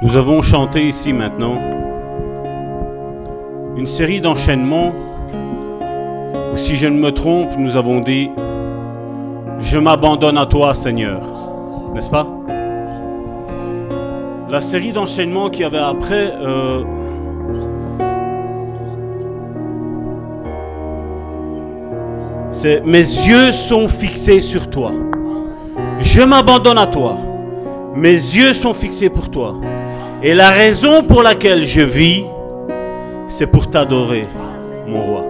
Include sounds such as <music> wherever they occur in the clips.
Nous avons chanté ici maintenant une série d'enchaînements où, si je ne me trompe, nous avons dit Je m'abandonne à toi, Seigneur. N'est-ce pas? La série d'enchaînements qui avait après. euh, c'est Mes yeux sont fixés sur toi. Je m'abandonne à toi. Mes yeux sont fixés pour toi. Et la raison pour laquelle je vis, c'est pour t'adorer, mon roi.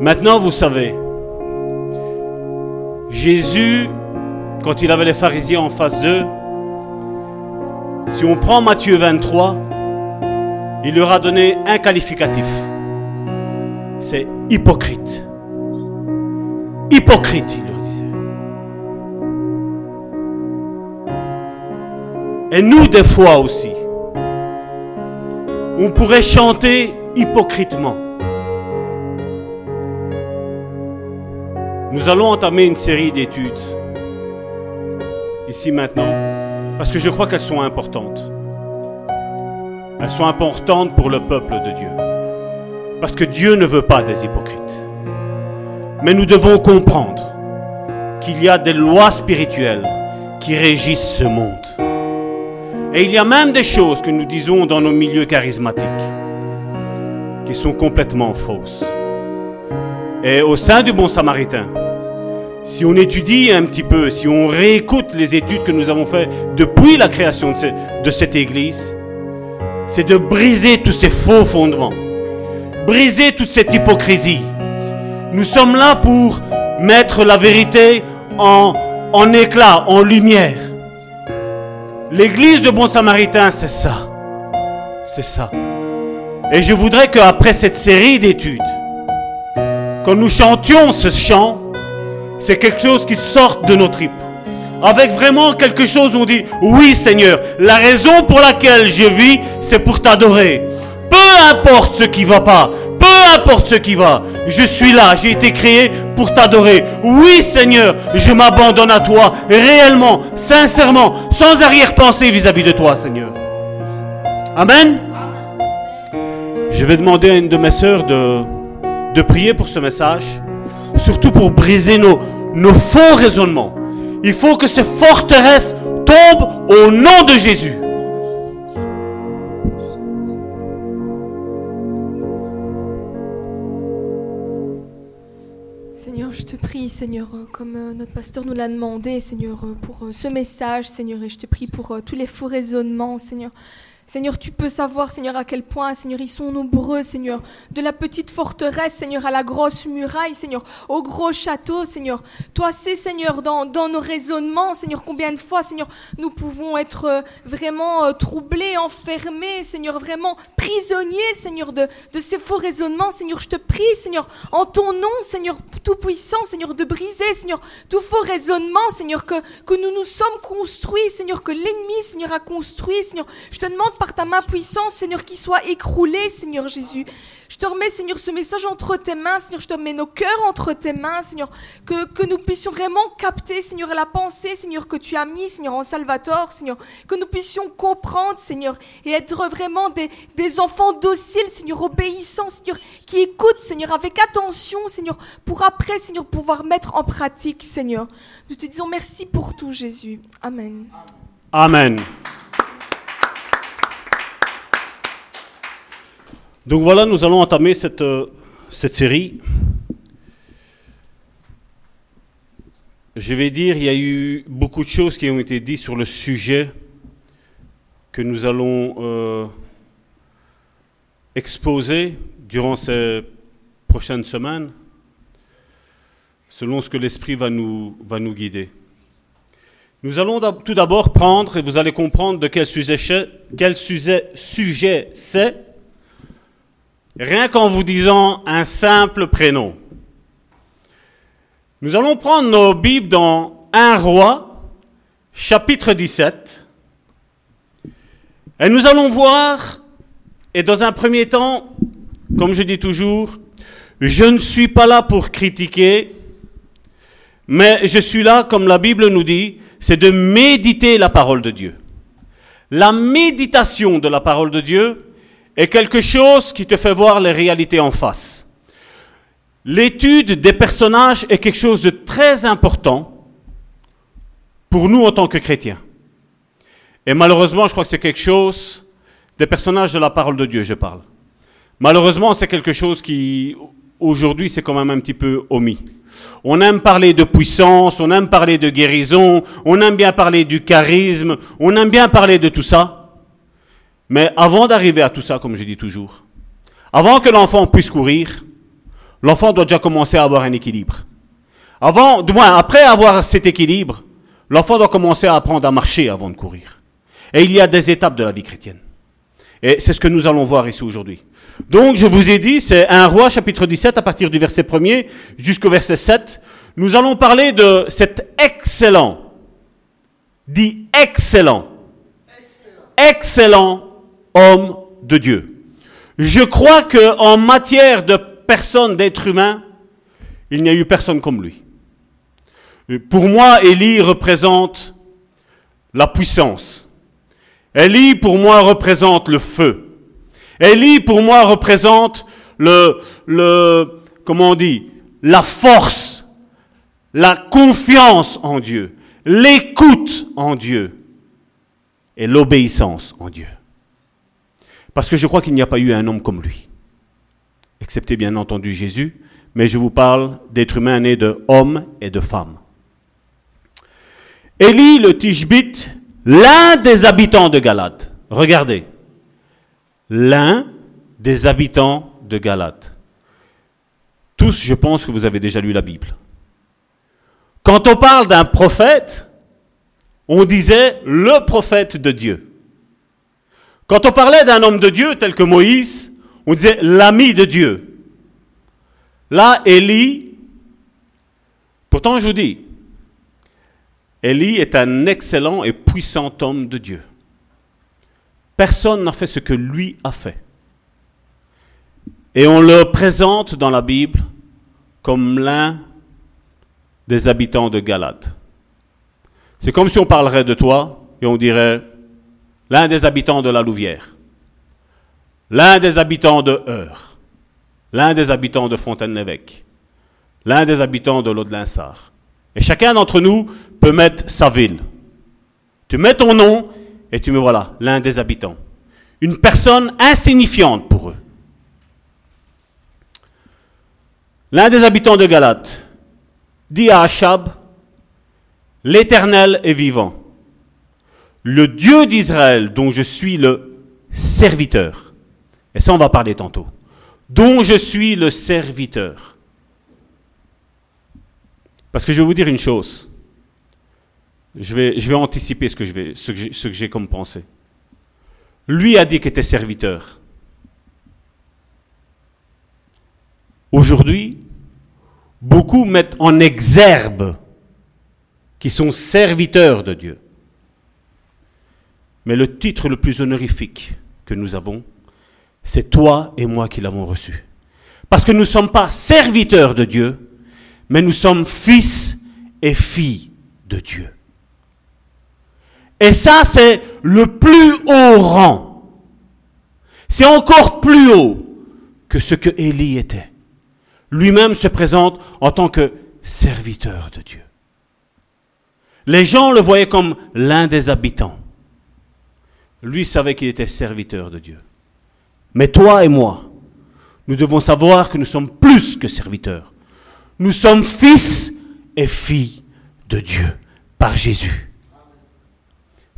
Maintenant, vous savez, Jésus, quand il avait les pharisiens en face d'eux, si on prend Matthieu 23, il leur a donné un qualificatif. C'est hypocrite. Hypocrite, Et nous, des fois aussi, on pourrait chanter hypocritement. Nous allons entamer une série d'études, ici maintenant, parce que je crois qu'elles sont importantes. Elles sont importantes pour le peuple de Dieu. Parce que Dieu ne veut pas des hypocrites. Mais nous devons comprendre qu'il y a des lois spirituelles qui régissent ce monde. Et il y a même des choses que nous disons dans nos milieux charismatiques qui sont complètement fausses. Et au sein du Bon Samaritain, si on étudie un petit peu, si on réécoute les études que nous avons faites depuis la création de, ce- de cette Église, c'est de briser tous ces faux fondements, briser toute cette hypocrisie. Nous sommes là pour mettre la vérité en éclat, en lumière. L'église de Bon Samaritain, c'est ça. C'est ça. Et je voudrais qu'après cette série d'études, quand nous chantions ce chant, c'est quelque chose qui sorte de nos tripes. Avec vraiment quelque chose où on dit, oui Seigneur, la raison pour laquelle je vis, c'est pour t'adorer. Peu importe ce qui va pas, peu importe ce qui va, je suis là, j'ai été créé pour t'adorer. Oui Seigneur, je m'abandonne à toi, réellement, sincèrement, sans arrière-pensée vis-à-vis de toi Seigneur. Amen. Je vais demander à une de mes sœurs de, de prier pour ce message, surtout pour briser nos, nos faux raisonnements. Il faut que ces forteresses tombent au nom de Jésus. Te prie, Seigneur, euh, comme euh, notre pasteur nous l'a demandé, Seigneur, euh, pour ce message, Seigneur, et je te prie pour tous les faux raisonnements, Seigneur. Seigneur, tu peux savoir, Seigneur, à quel point, Seigneur, ils sont nombreux, Seigneur. De la petite forteresse, Seigneur, à la grosse muraille, Seigneur, au gros château, Seigneur. Toi sais, Seigneur, dans, nos raisonnements, Seigneur, combien de fois, Seigneur, nous pouvons être euh, vraiment euh, troublés, enfermés, Seigneur, vraiment prisonniers, Seigneur, de, de ces faux raisonnements. Seigneur, je te prie, Seigneur, en ton nom, Seigneur, tout-puissant, Seigneur, de briser, Seigneur, tout faux raisonnement, Seigneur, que, que nous nous sommes construits, Seigneur, que l'ennemi, Seigneur, a construit, Seigneur. Je te demande par ta main puissante, Seigneur, qu'il soit écroulé, Seigneur Jésus. Je te remets, Seigneur, ce message entre tes mains, Seigneur. Je te remets nos cœurs entre tes mains, Seigneur. Que, que nous puissions vraiment capter, Seigneur, la pensée, Seigneur, que tu as mis, Seigneur, en Salvatore, Seigneur. Que nous puissions comprendre, Seigneur, et être vraiment des, des enfants dociles, Seigneur, obéissants, Seigneur, qui écoutent, Seigneur, avec attention, Seigneur, pour après, Seigneur, pouvoir mettre en pratique, Seigneur. Nous te disons merci pour tout, Jésus. Amen. Amen. Donc voilà, nous allons entamer cette, euh, cette série. Je vais dire, il y a eu beaucoup de choses qui ont été dites sur le sujet que nous allons euh, exposer durant ces prochaines semaines, selon ce que l'Esprit va nous, guider. Nous allons tout d'abord prendre, et vous allez comprendre de quel sujet, quel sujet c'est, rien qu'en vous disant un simple prénom. Nous allons prendre nos Bibles dans 1 roi, chapitre 17, et nous allons voir, et dans un premier temps, comme je dis toujours, je ne suis pas là pour critiquer, mais je suis là, comme la Bible nous dit, c'est de méditer la parole de Dieu. La méditation de la parole de Dieu est quelque chose qui te fait voir les réalités en face. L'étude des personnages est quelque chose de très important pour nous en tant que chrétiens. Et malheureusement, je crois que c'est quelque chose des personnages de la parole de Dieu, je parle. Malheureusement, c'est quelque chose qui, aujourd'hui, c'est quand même un petit peu omis. On aime parler de puissance, on aime parler de guérison, on aime bien parler du charisme, on aime bien parler de tout ça. Mais avant d'arriver à tout ça, comme je dis toujours, avant que l'enfant puisse courir, l'enfant doit déjà commencer à avoir un équilibre. Avant, du moins, après avoir cet équilibre, l'enfant doit commencer à apprendre à marcher avant de courir. Et il y a des étapes de la vie chrétienne. Et c'est ce que nous allons voir ici aujourd'hui. Donc, je vous ai dit, c'est un roi chapitre 17 à partir du verset 1er jusqu'au verset 7. Nous allons parler de cet excellent, dit excellent, excellent, homme de Dieu. Je crois que en matière de personne, d'être humain, il n'y a eu personne comme lui. Pour moi, Élie représente la puissance. Élie, pour moi, représente le feu. Élie, pour moi, représente le, le, comment on dit, la force, la confiance en Dieu, l'écoute en Dieu et l'obéissance en Dieu. Parce que je crois qu'il n'y a pas eu un homme comme lui, excepté bien entendu Jésus, mais je vous parle d'êtres humains nés de hommes et de femmes. Élie le Tishbite, l'un des habitants de Galate, regardez, l'un des habitants de Galate. Tous, je pense que vous avez déjà lu la Bible. Quand on parle d'un prophète, on disait le prophète de Dieu. Quand on parlait d'un homme de Dieu tel que Moïse, on disait l'ami de Dieu. Là, Élie, pourtant je vous dis, Élie est un excellent et puissant homme de Dieu. Personne n'a fait ce que lui a fait. Et on le présente dans la Bible comme l'un des habitants de Galate. C'est comme si on parlerait de toi et on dirait l'un des habitants de la Louvière, l'un des habitants de Heur, l'un des habitants de Fontaine-l'Évêque, l'un des habitants de l'Aude-Linsard. Et chacun d'entre nous peut mettre sa ville. Tu mets ton nom et tu me voilà, l'un des habitants. Une personne insignifiante pour eux. L'un des habitants de Galate dit à Achab, L'Éternel est vivant. Le Dieu d'Israël dont je suis le serviteur. Et ça, on va parler tantôt. Dont je suis le serviteur. Parce que je vais vous dire une chose. Je vais, anticiper ce que, je vais, ce que j'ai comme pensée. Lui a dit qu'il était serviteur. Aujourd'hui, beaucoup mettent en exergue qui sont serviteurs de Dieu. Mais le titre le plus honorifique que nous avons, c'est toi et moi qui l'avons reçu. Parce que nous ne sommes pas serviteurs de Dieu, mais nous sommes fils et filles de Dieu. Et ça, c'est le plus haut rang. C'est encore plus haut que ce que Élie était. Lui-même se présente en tant que serviteur de Dieu. Les gens le voyaient comme l'un des habitants. Lui savait qu'il était serviteur de Dieu. Mais toi et moi, nous devons savoir que nous sommes plus que serviteurs. Nous sommes fils et filles de Dieu par Jésus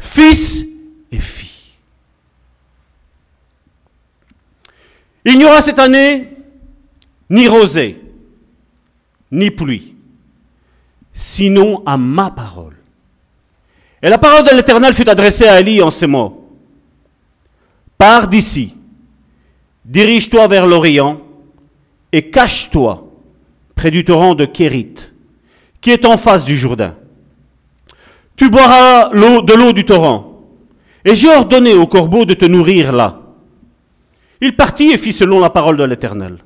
fils et filles. Il n'y aura cette année ni rosée, ni pluie, sinon à ma parole. Et la parole de l'Éternel fut adressée à Élie en ces mots. Pars d'ici, dirige-toi vers l'Orient et cache-toi près du torrent de Kérit, qui est en face du Jourdain tu boiras de l'eau du torrent. Et j'ai ordonné au corbeau de te nourrir là. Il partit et fit selon la parole de l'Éternel.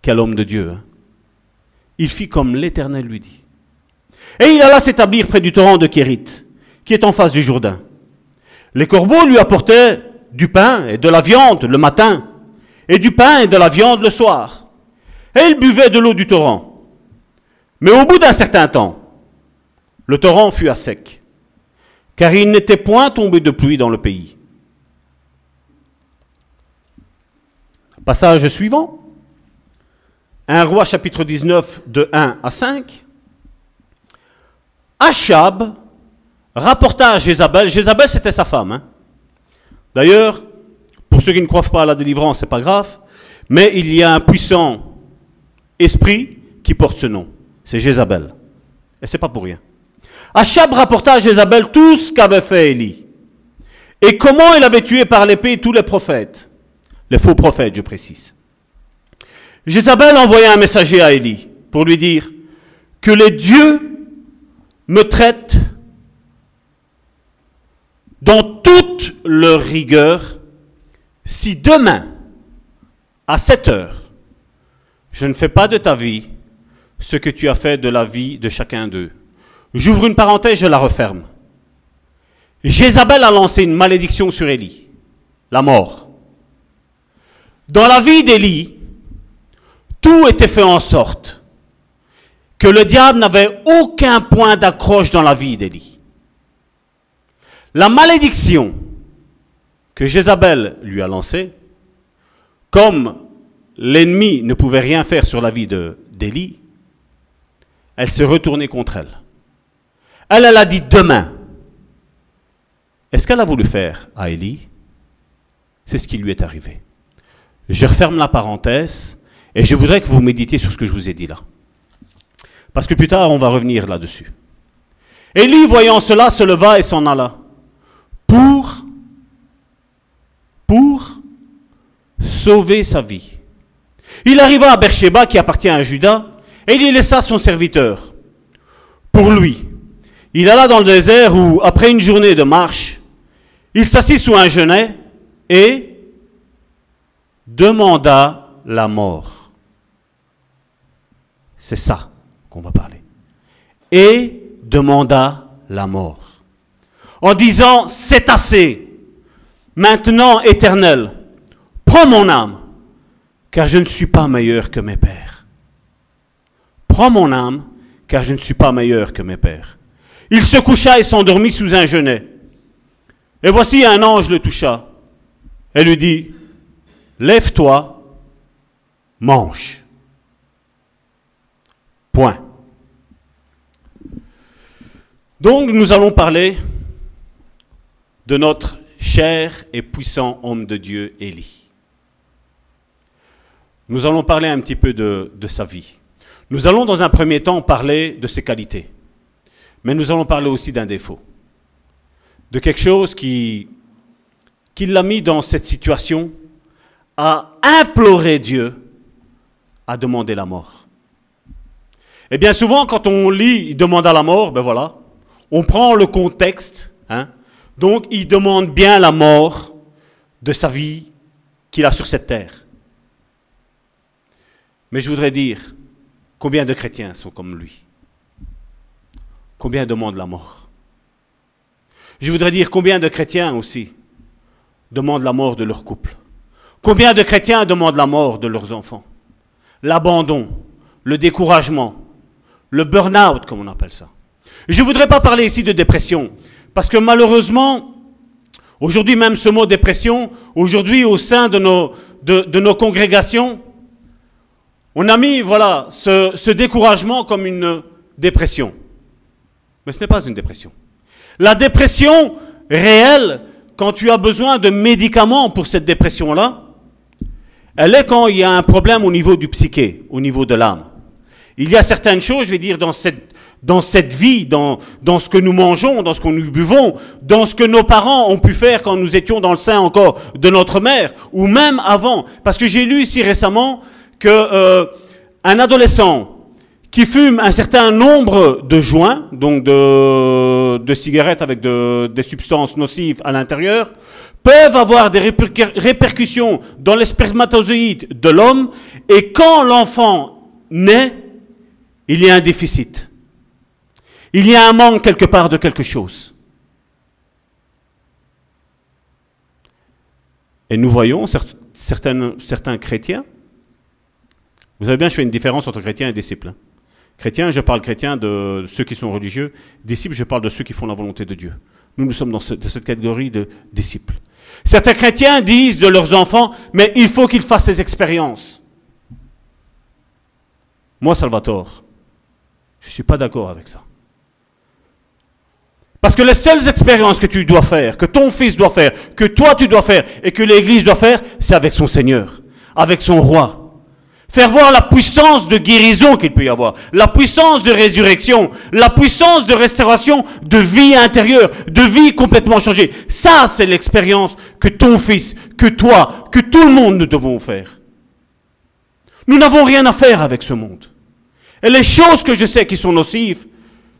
Quel homme de Dieu. Hein il fit comme l'Éternel lui dit. Et il alla s'établir près du torrent de Kérit, qui est en face du Jourdain. Les corbeaux lui apportaient du pain et de la viande le matin, et du pain et de la viande le soir. Et il buvait de l'eau du torrent. Mais au bout d'un certain temps, le torrent fut à sec, car il n'était point tombé de pluie dans le pays. Passage suivant. Un roi chapitre 19 de 1 à 5. Achab rapporta à Jézabel, Jézabel c'était sa femme. Hein. D'ailleurs, pour ceux qui ne croient pas à la délivrance, c'est pas grave, mais il y a un puissant esprit qui porte ce nom. C'est Jézabel. Et c'est pas pour rien. Achab rapporta à Jézabel tout ce qu'avait fait Élie. Et comment il avait tué par l'épée tous les prophètes. Les faux prophètes, je précise. Jézabel envoya un messager à Élie pour lui dire que les dieux me traitent dans leur rigueur si demain, à 7 heures, je ne fais pas de ta vie ce que tu as fait de la vie de chacun d'eux. J'ouvre une parenthèse, je la referme. Jézabel a lancé une malédiction sur Élie, la mort. Dans la vie d'Élie, tout était fait en sorte que le diable n'avait aucun point d'accroche dans la vie d'Élie. La malédiction que Jézabel lui a lancée, comme l'ennemi ne pouvait rien faire sur la vie d'Élie, elle s'est retournée contre elle. Elle, elle a dit demain. Est-ce qu'elle a voulu faire à Élie? C'est ce qui lui est arrivé. Je referme la parenthèse et je voudrais que vous méditiez sur ce que je vous ai dit là. Parce que plus tard, on va revenir là-dessus. Élie, voyant cela, se leva et s'en alla. Pour, pour sauver sa vie. Il arriva à Beersheba, qui appartient à Judas, et il y laissa son serviteur. Pour lui. Il alla dans le désert où, après une journée de marche, il s'assit sous un genêt et demanda la mort. C'est ça qu'on va parler. Et demanda la mort. En disant, c'est assez. Maintenant, éternel, prends mon âme, car je ne suis pas meilleur que mes pères. Prends mon âme, car je ne suis pas meilleur que mes pères. Il se coucha et s'endormit sous un genêt. Et voici un ange le toucha et lui dit, lève-toi, mange. Point. Donc nous allons parler de notre cher et puissant homme de Dieu, Élie. Nous allons parler un petit peu de, sa vie. Nous allons dans un premier temps parler de ses qualités, mais nous allons parler aussi d'un défaut, de quelque chose qui, qui l'a mis dans cette situation à implorer Dieu, à demander la mort. Et bien souvent, quand on lit, il demande la mort, ben voilà, on prend le contexte, hein, donc il demande bien la mort de sa vie qu'il a sur cette terre. Mais je voudrais dire, combien de chrétiens sont comme lui? Combien demandent la mort? Je voudrais dire, combien de chrétiens aussi demandent la mort de leur couple? Combien de chrétiens demandent la mort de leurs enfants? L'abandon, le découragement, le burn-out, comme on appelle ça. Je ne voudrais pas parler ici de dépression, parce que malheureusement, aujourd'hui même ce mot dépression, aujourd'hui au sein de nos, de, de nos congrégations, on a mis voilà, ce, ce découragement comme une dépression. Mais ce n'est pas une dépression. La dépression réelle, quand tu as besoin de médicaments pour cette dépression-là, elle est quand il y a un problème au niveau du psyché, au niveau de l'âme. Il y a certaines choses, je vais dire, dans cette, dans cette vie, dans, ce que nous mangeons, dans ce que nous buvons, dans ce que nos parents ont pu faire quand nous étions dans le sein encore de notre mère, ou même avant. Parce que j'ai lu ici récemment que euh, un adolescent qui fume un certain nombre de joints, donc de, cigarettes avec de, des substances nocives à l'intérieur, peuvent avoir des répercussions dans les spermatozoïdes de l'homme, et quand l'enfant naît, il y a un déficit. Il y a un manque quelque part de quelque chose. Et nous voyons certains, chrétiens. Vous savez bien, je fais une différence entre chrétiens et disciples. Hein. Chrétiens, je parle chrétien de ceux qui sont religieux. Disciples, je parle de ceux qui font la volonté de Dieu. Nous, nous sommes dans cette, cette catégorie de disciples. Certains chrétiens disent de leurs enfants, mais il faut qu'ils fassent ces expériences. Moi, Salvatore, je ne suis pas d'accord avec ça. Parce que les seules expériences que tu dois faire, que ton fils doit faire, que toi tu dois faire et que l'Église doit faire, c'est avec son Seigneur, avec son roi. Faire voir la puissance de guérison qu'il peut y avoir, la puissance de résurrection, la puissance de restauration de vie intérieure, de vie complètement changée. Ça, c'est l'expérience que ton fils, que toi, que tout le monde nous devons faire. Nous n'avons rien à faire avec ce monde. Et les choses que je sais qui sont nocives,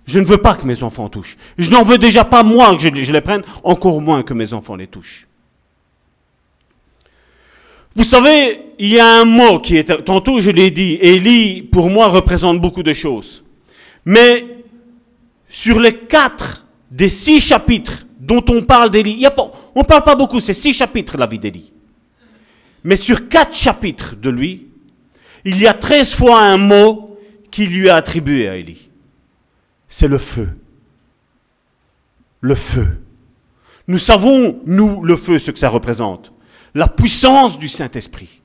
je ne veux pas que mes enfants touchent. Je n'en veux déjà pas moi que je, les prenne, encore moins que mes enfants les touchent. Vous savez, il y a un mot qui est, tantôt je l'ai dit, Élie pour moi représente beaucoup de choses. Mais sur les quatre des six chapitres dont on parle d'Élie, on ne parle pas beaucoup, c'est six chapitres la vie d'Élie. Mais sur quatre chapitres de lui, il y a treize fois un mot qui lui est attribué à Élie. C'est le feu. Le feu. Nous savons, nous, le feu, ce que ça représente la puissance du Saint-Esprit.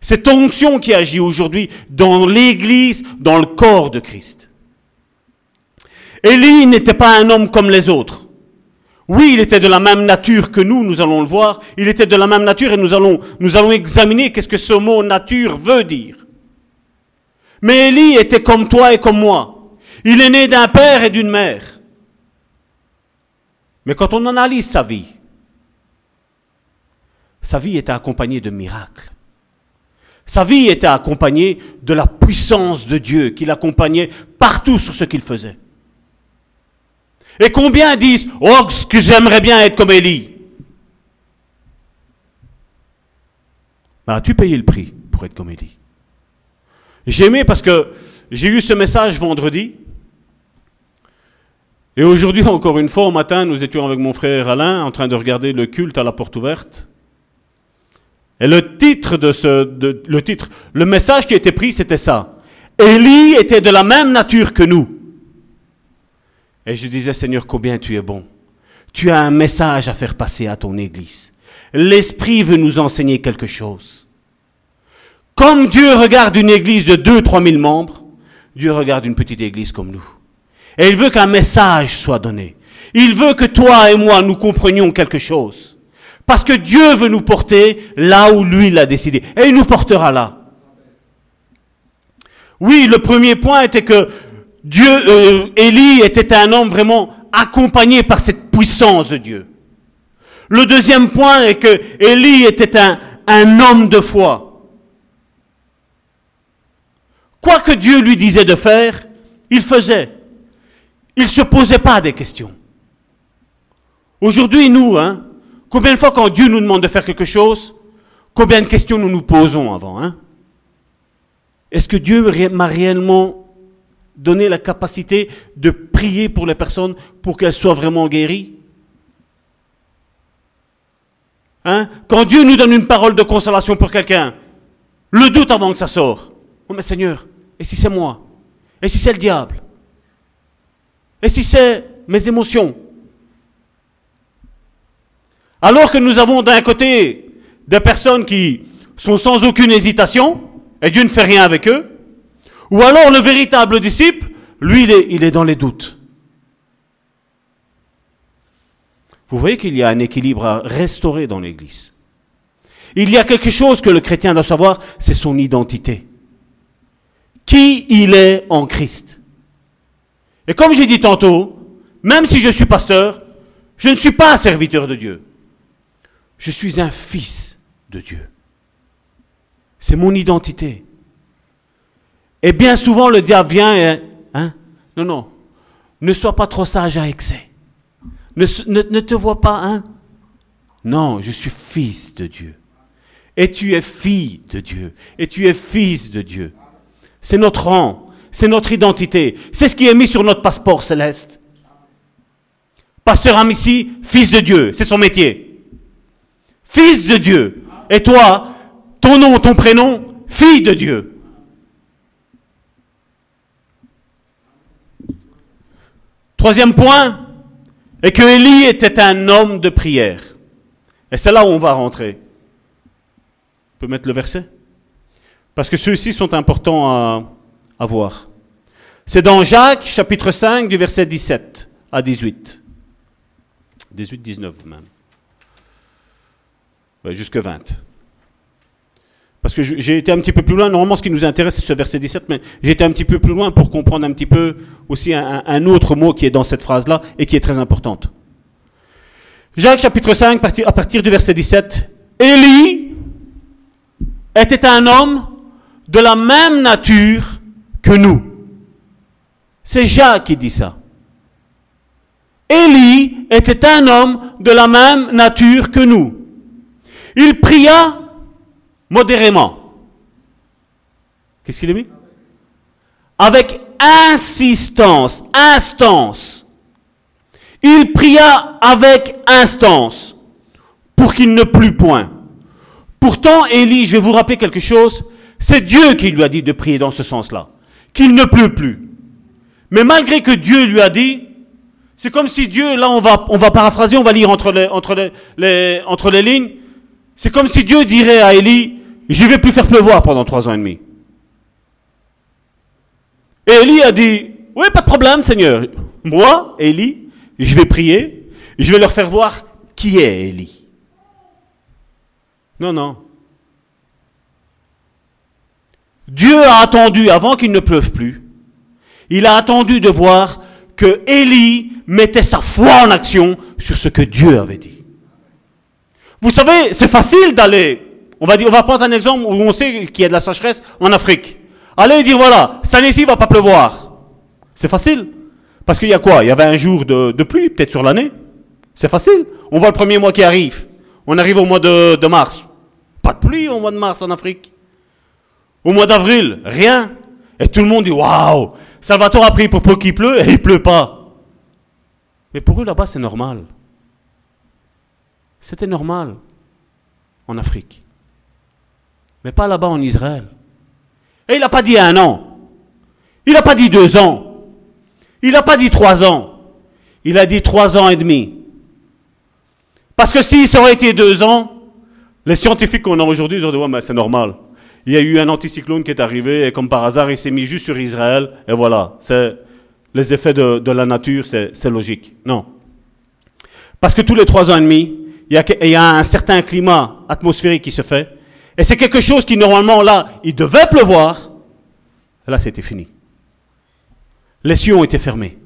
Cette onction qui agit aujourd'hui dans l'Église, dans le corps de Christ. Élie n'était pas un homme comme les autres. Oui, il était de la même nature que nous, nous allons le voir. Il était de la même nature et nous allons, nous allons examiner qu'est-ce que ce mot nature veut dire. Mais Élie était comme toi et comme moi. Il est né d'un père et d'une mère. Mais quand on analyse sa vie, sa vie était accompagnée de miracles. Sa vie était accompagnée de la puissance de Dieu qui l'accompagnait partout sur ce qu'il faisait. Et combien disent Oh, ce que j'aimerais bien être comme Élie ben, As-tu payé le prix pour être comme Élie? J'ai aimé parce que j'ai eu ce message vendredi. Et aujourd'hui, encore une fois, au matin, nous étions avec mon frère Alain en train de regarder le culte à la porte ouverte. Et le titre de ce, le titre, le message qui été pris, c'était ça. Élie était de la même nature que nous. Et je disais, Seigneur, combien tu es bon. Tu as un message à faire passer à ton Église. L'Esprit veut nous enseigner quelque chose. Comme Dieu regarde une Église de 2-3 000 membres, Dieu regarde une petite Église comme nous. Et il veut qu'un message soit donné. Il veut que toi et moi, nous comprenions quelque chose. Parce que Dieu veut nous porter là où lui l'a décidé. Et il nous portera là. Oui, le premier point était que Dieu, euh, Élie était un homme vraiment accompagné par cette puissance de Dieu. Le deuxième point est que Élie était un, un homme de foi. Quoi que Dieu lui disait de faire, il faisait. Il ne se posait pas des questions. Aujourd'hui, nous, hein, Combien de fois quand Dieu nous demande de faire quelque chose, combien de questions nous nous posons avant hein? Est-ce que Dieu m'a réellement donné la capacité de prier pour les personnes pour qu'elles soient vraiment guéries? Hein? Quand Dieu nous donne une parole de consolation pour quelqu'un, le doute avant que ça sorte. Oh mais Seigneur, et si c'est moi? Et si c'est le diable? Et si c'est mes émotions? Alors que nous avons d'un côté des personnes qui sont sans aucune hésitation, et Dieu ne fait rien avec eux, ou alors le véritable disciple, lui, il est, il est dans les doutes. Vous voyez qu'il y a un équilibre à restaurer dans l'Église. Il y a quelque chose que le chrétien doit savoir, c'est son identité. Qui il est en Christ. Et comme j'ai dit tantôt, même si je suis pasteur, je ne suis pas un serviteur de Dieu. Je suis un fils de Dieu. C'est mon identité. Et bien souvent, le diable vient et... Hein, non, non. Ne sois pas trop sage à excès. Ne, ne, te vois pas, hein Non, je suis fils de Dieu. Et tu es fille de Dieu. Et tu es fils de Dieu. C'est notre rang. C'est notre identité. C'est ce qui est mis sur notre passeport céleste. Pasteur Amici, fils de Dieu. C'est son métier fils de Dieu. Et toi, ton nom, ton prénom, fille de Dieu. Troisième point est que Élie était un homme de prière. Et c'est là où on va rentrer. On peut mettre le verset? Parce que ceux-ci sont importants à, à voir. C'est dans Jacques chapitre 5 du verset 17 à 18. 18-19 même. Ouais, jusque 20. Parce que j'ai été un petit peu plus loin. Normalement, ce qui nous intéresse, c'est ce verset 17, mais j'ai été un petit peu plus loin pour comprendre un petit peu aussi un, un autre mot qui est dans cette phrase-là et qui est très importante. Jacques chapitre 5, à partir du verset 17. Élie était un homme de la même nature que nous. C'est Jacques qui dit ça. Élie était un homme de la même nature que nous. Il pria modérément. Qu'est-ce qu'il a mis? Avec insistance, instance. Il pria avec instance pour qu'il ne plût point. Pourtant, Élie, je vais vous rappeler quelque chose, c'est Dieu qui lui a dit de prier dans ce sens-là, qu'il ne pleut plus. Mais malgré que Dieu lui a dit, c'est comme si Dieu, là on va, on va paraphraser, on va lire entre les, lignes, c'est comme si Dieu dirait à Élie, je vais plus faire pleuvoir pendant trois ans et demi. Et Élie a dit, oui, pas de problème, Seigneur. Moi, Élie, je vais prier, je vais leur faire voir qui est Élie. Non, non. Dieu a attendu avant qu'il ne pleuve plus. Il a attendu de voir que Élie mettait sa foi en action sur ce que Dieu avait dit. Vous savez, c'est facile d'aller. On va dire, on va prendre un exemple où on sait qu'il y a de la sécheresse en Afrique. Allez dire voilà, cette année-ci, il va pas pleuvoir. C'est facile. Parce qu'il y a quoi? Il y avait un jour de, pluie, peut-être sur l'année. C'est facile. On voit le premier mois qui arrive. On arrive au mois de, de mars. Pas de pluie au mois de mars en Afrique. Au mois d'avril, rien. Et tout le monde dit Waouh Salvatore a pris pour peu qu'il pleut et il pleut pas. Mais pour eux là-bas, c'est normal. C'était normal en Afrique. Mais pas là-bas en Israël. Et il n'a pas dit un an. Il n'a pas dit deux ans. Il n'a pas dit trois ans. Il a dit trois ans et demi. Parce que si ça aurait été deux ans, les scientifiques qu'on a aujourd'hui, ils auraient dit, ouais, mais c'est normal. Il y a eu un anticyclone qui est arrivé, et comme par hasard, il s'est mis juste sur Israël, et voilà. C'est les effets de, la nature, c'est logique. Non. Parce que tous les trois ans et demi, il y, a, il y a un certain climat atmosphérique qui se fait, et c'est quelque chose qui, normalement, là, il devait pleuvoir, là, c'était fini. Les cieux ont été fermés.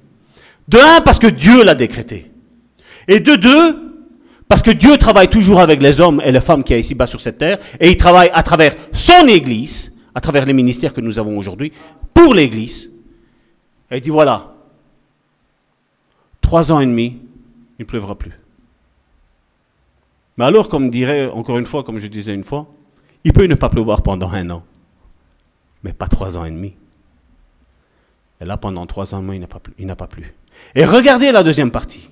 De un, parce que Dieu l'a décrété. Et de deux, parce que Dieu travaille toujours avec les hommes et les femmes qui a ici-bas sur cette terre, et il travaille à travers son Église, à travers les ministères que nous avons aujourd'hui, pour l'Église. Et il dit voilà, trois ans et demi, il ne pleuvra plus. Mais alors, comme dirait, encore une fois, comme je disais une fois, il peut ne pas pleuvoir pendant un an, mais pas trois ans et demi. Et là, pendant trois ans, il n'a pas plu. Et regardez la deuxième partie.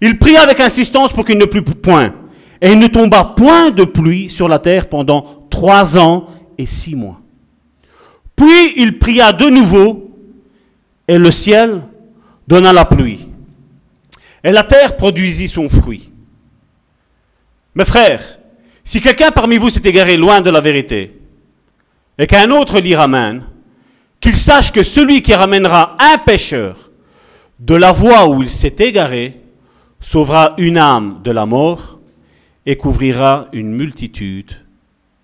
Il pria avec insistance pour qu'il ne plût point. Et il ne tomba point de pluie sur la terre pendant trois ans et six mois. Puis il pria de nouveau, et le ciel donna la pluie. Et la terre produisit son fruit. Mes frères, si quelqu'un parmi vous s'est égaré loin de la vérité, et qu'un autre l'y ramène, qu'il sache que celui qui ramènera un pécheur de la voie où il s'est égaré sauvera une âme de la mort et couvrira une multitude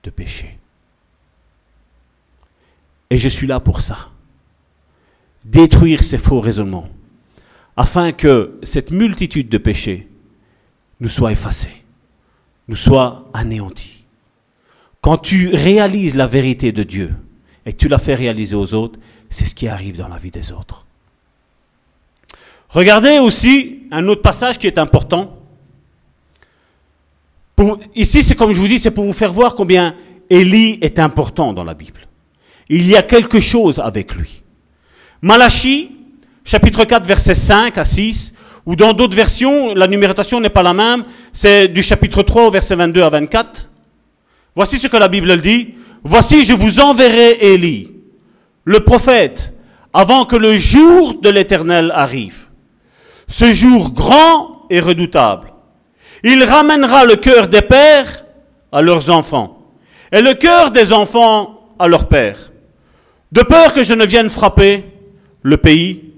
de péchés. Et je suis là pour ça. Détruire ces faux raisonnements, afin que cette multitude de péchés nous soit effacée, nous soit anéantie. Quand tu réalises la vérité de Dieu, et que tu l'as fait réaliser aux autres, c'est ce qui arrive dans la vie des autres. Regardez aussi un autre passage qui est important. ici, c'est comme je vous dis, c'est pour vous faire voir combien Élie est important dans la Bible. Il y a quelque chose avec lui. Malachie, chapitre 4, versets 5 à 6, ou dans d'autres versions, la numérotation n'est pas la même, c'est du chapitre 3 au verset 22 à 24. Voici ce que la Bible dit. Voici, je vous enverrai Élie, le prophète, avant que le jour de l'Éternel arrive. Ce jour grand et redoutable. Il ramènera le cœur des pères à leurs enfants et le cœur des enfants à leurs pères, de peur que je ne vienne frapper le pays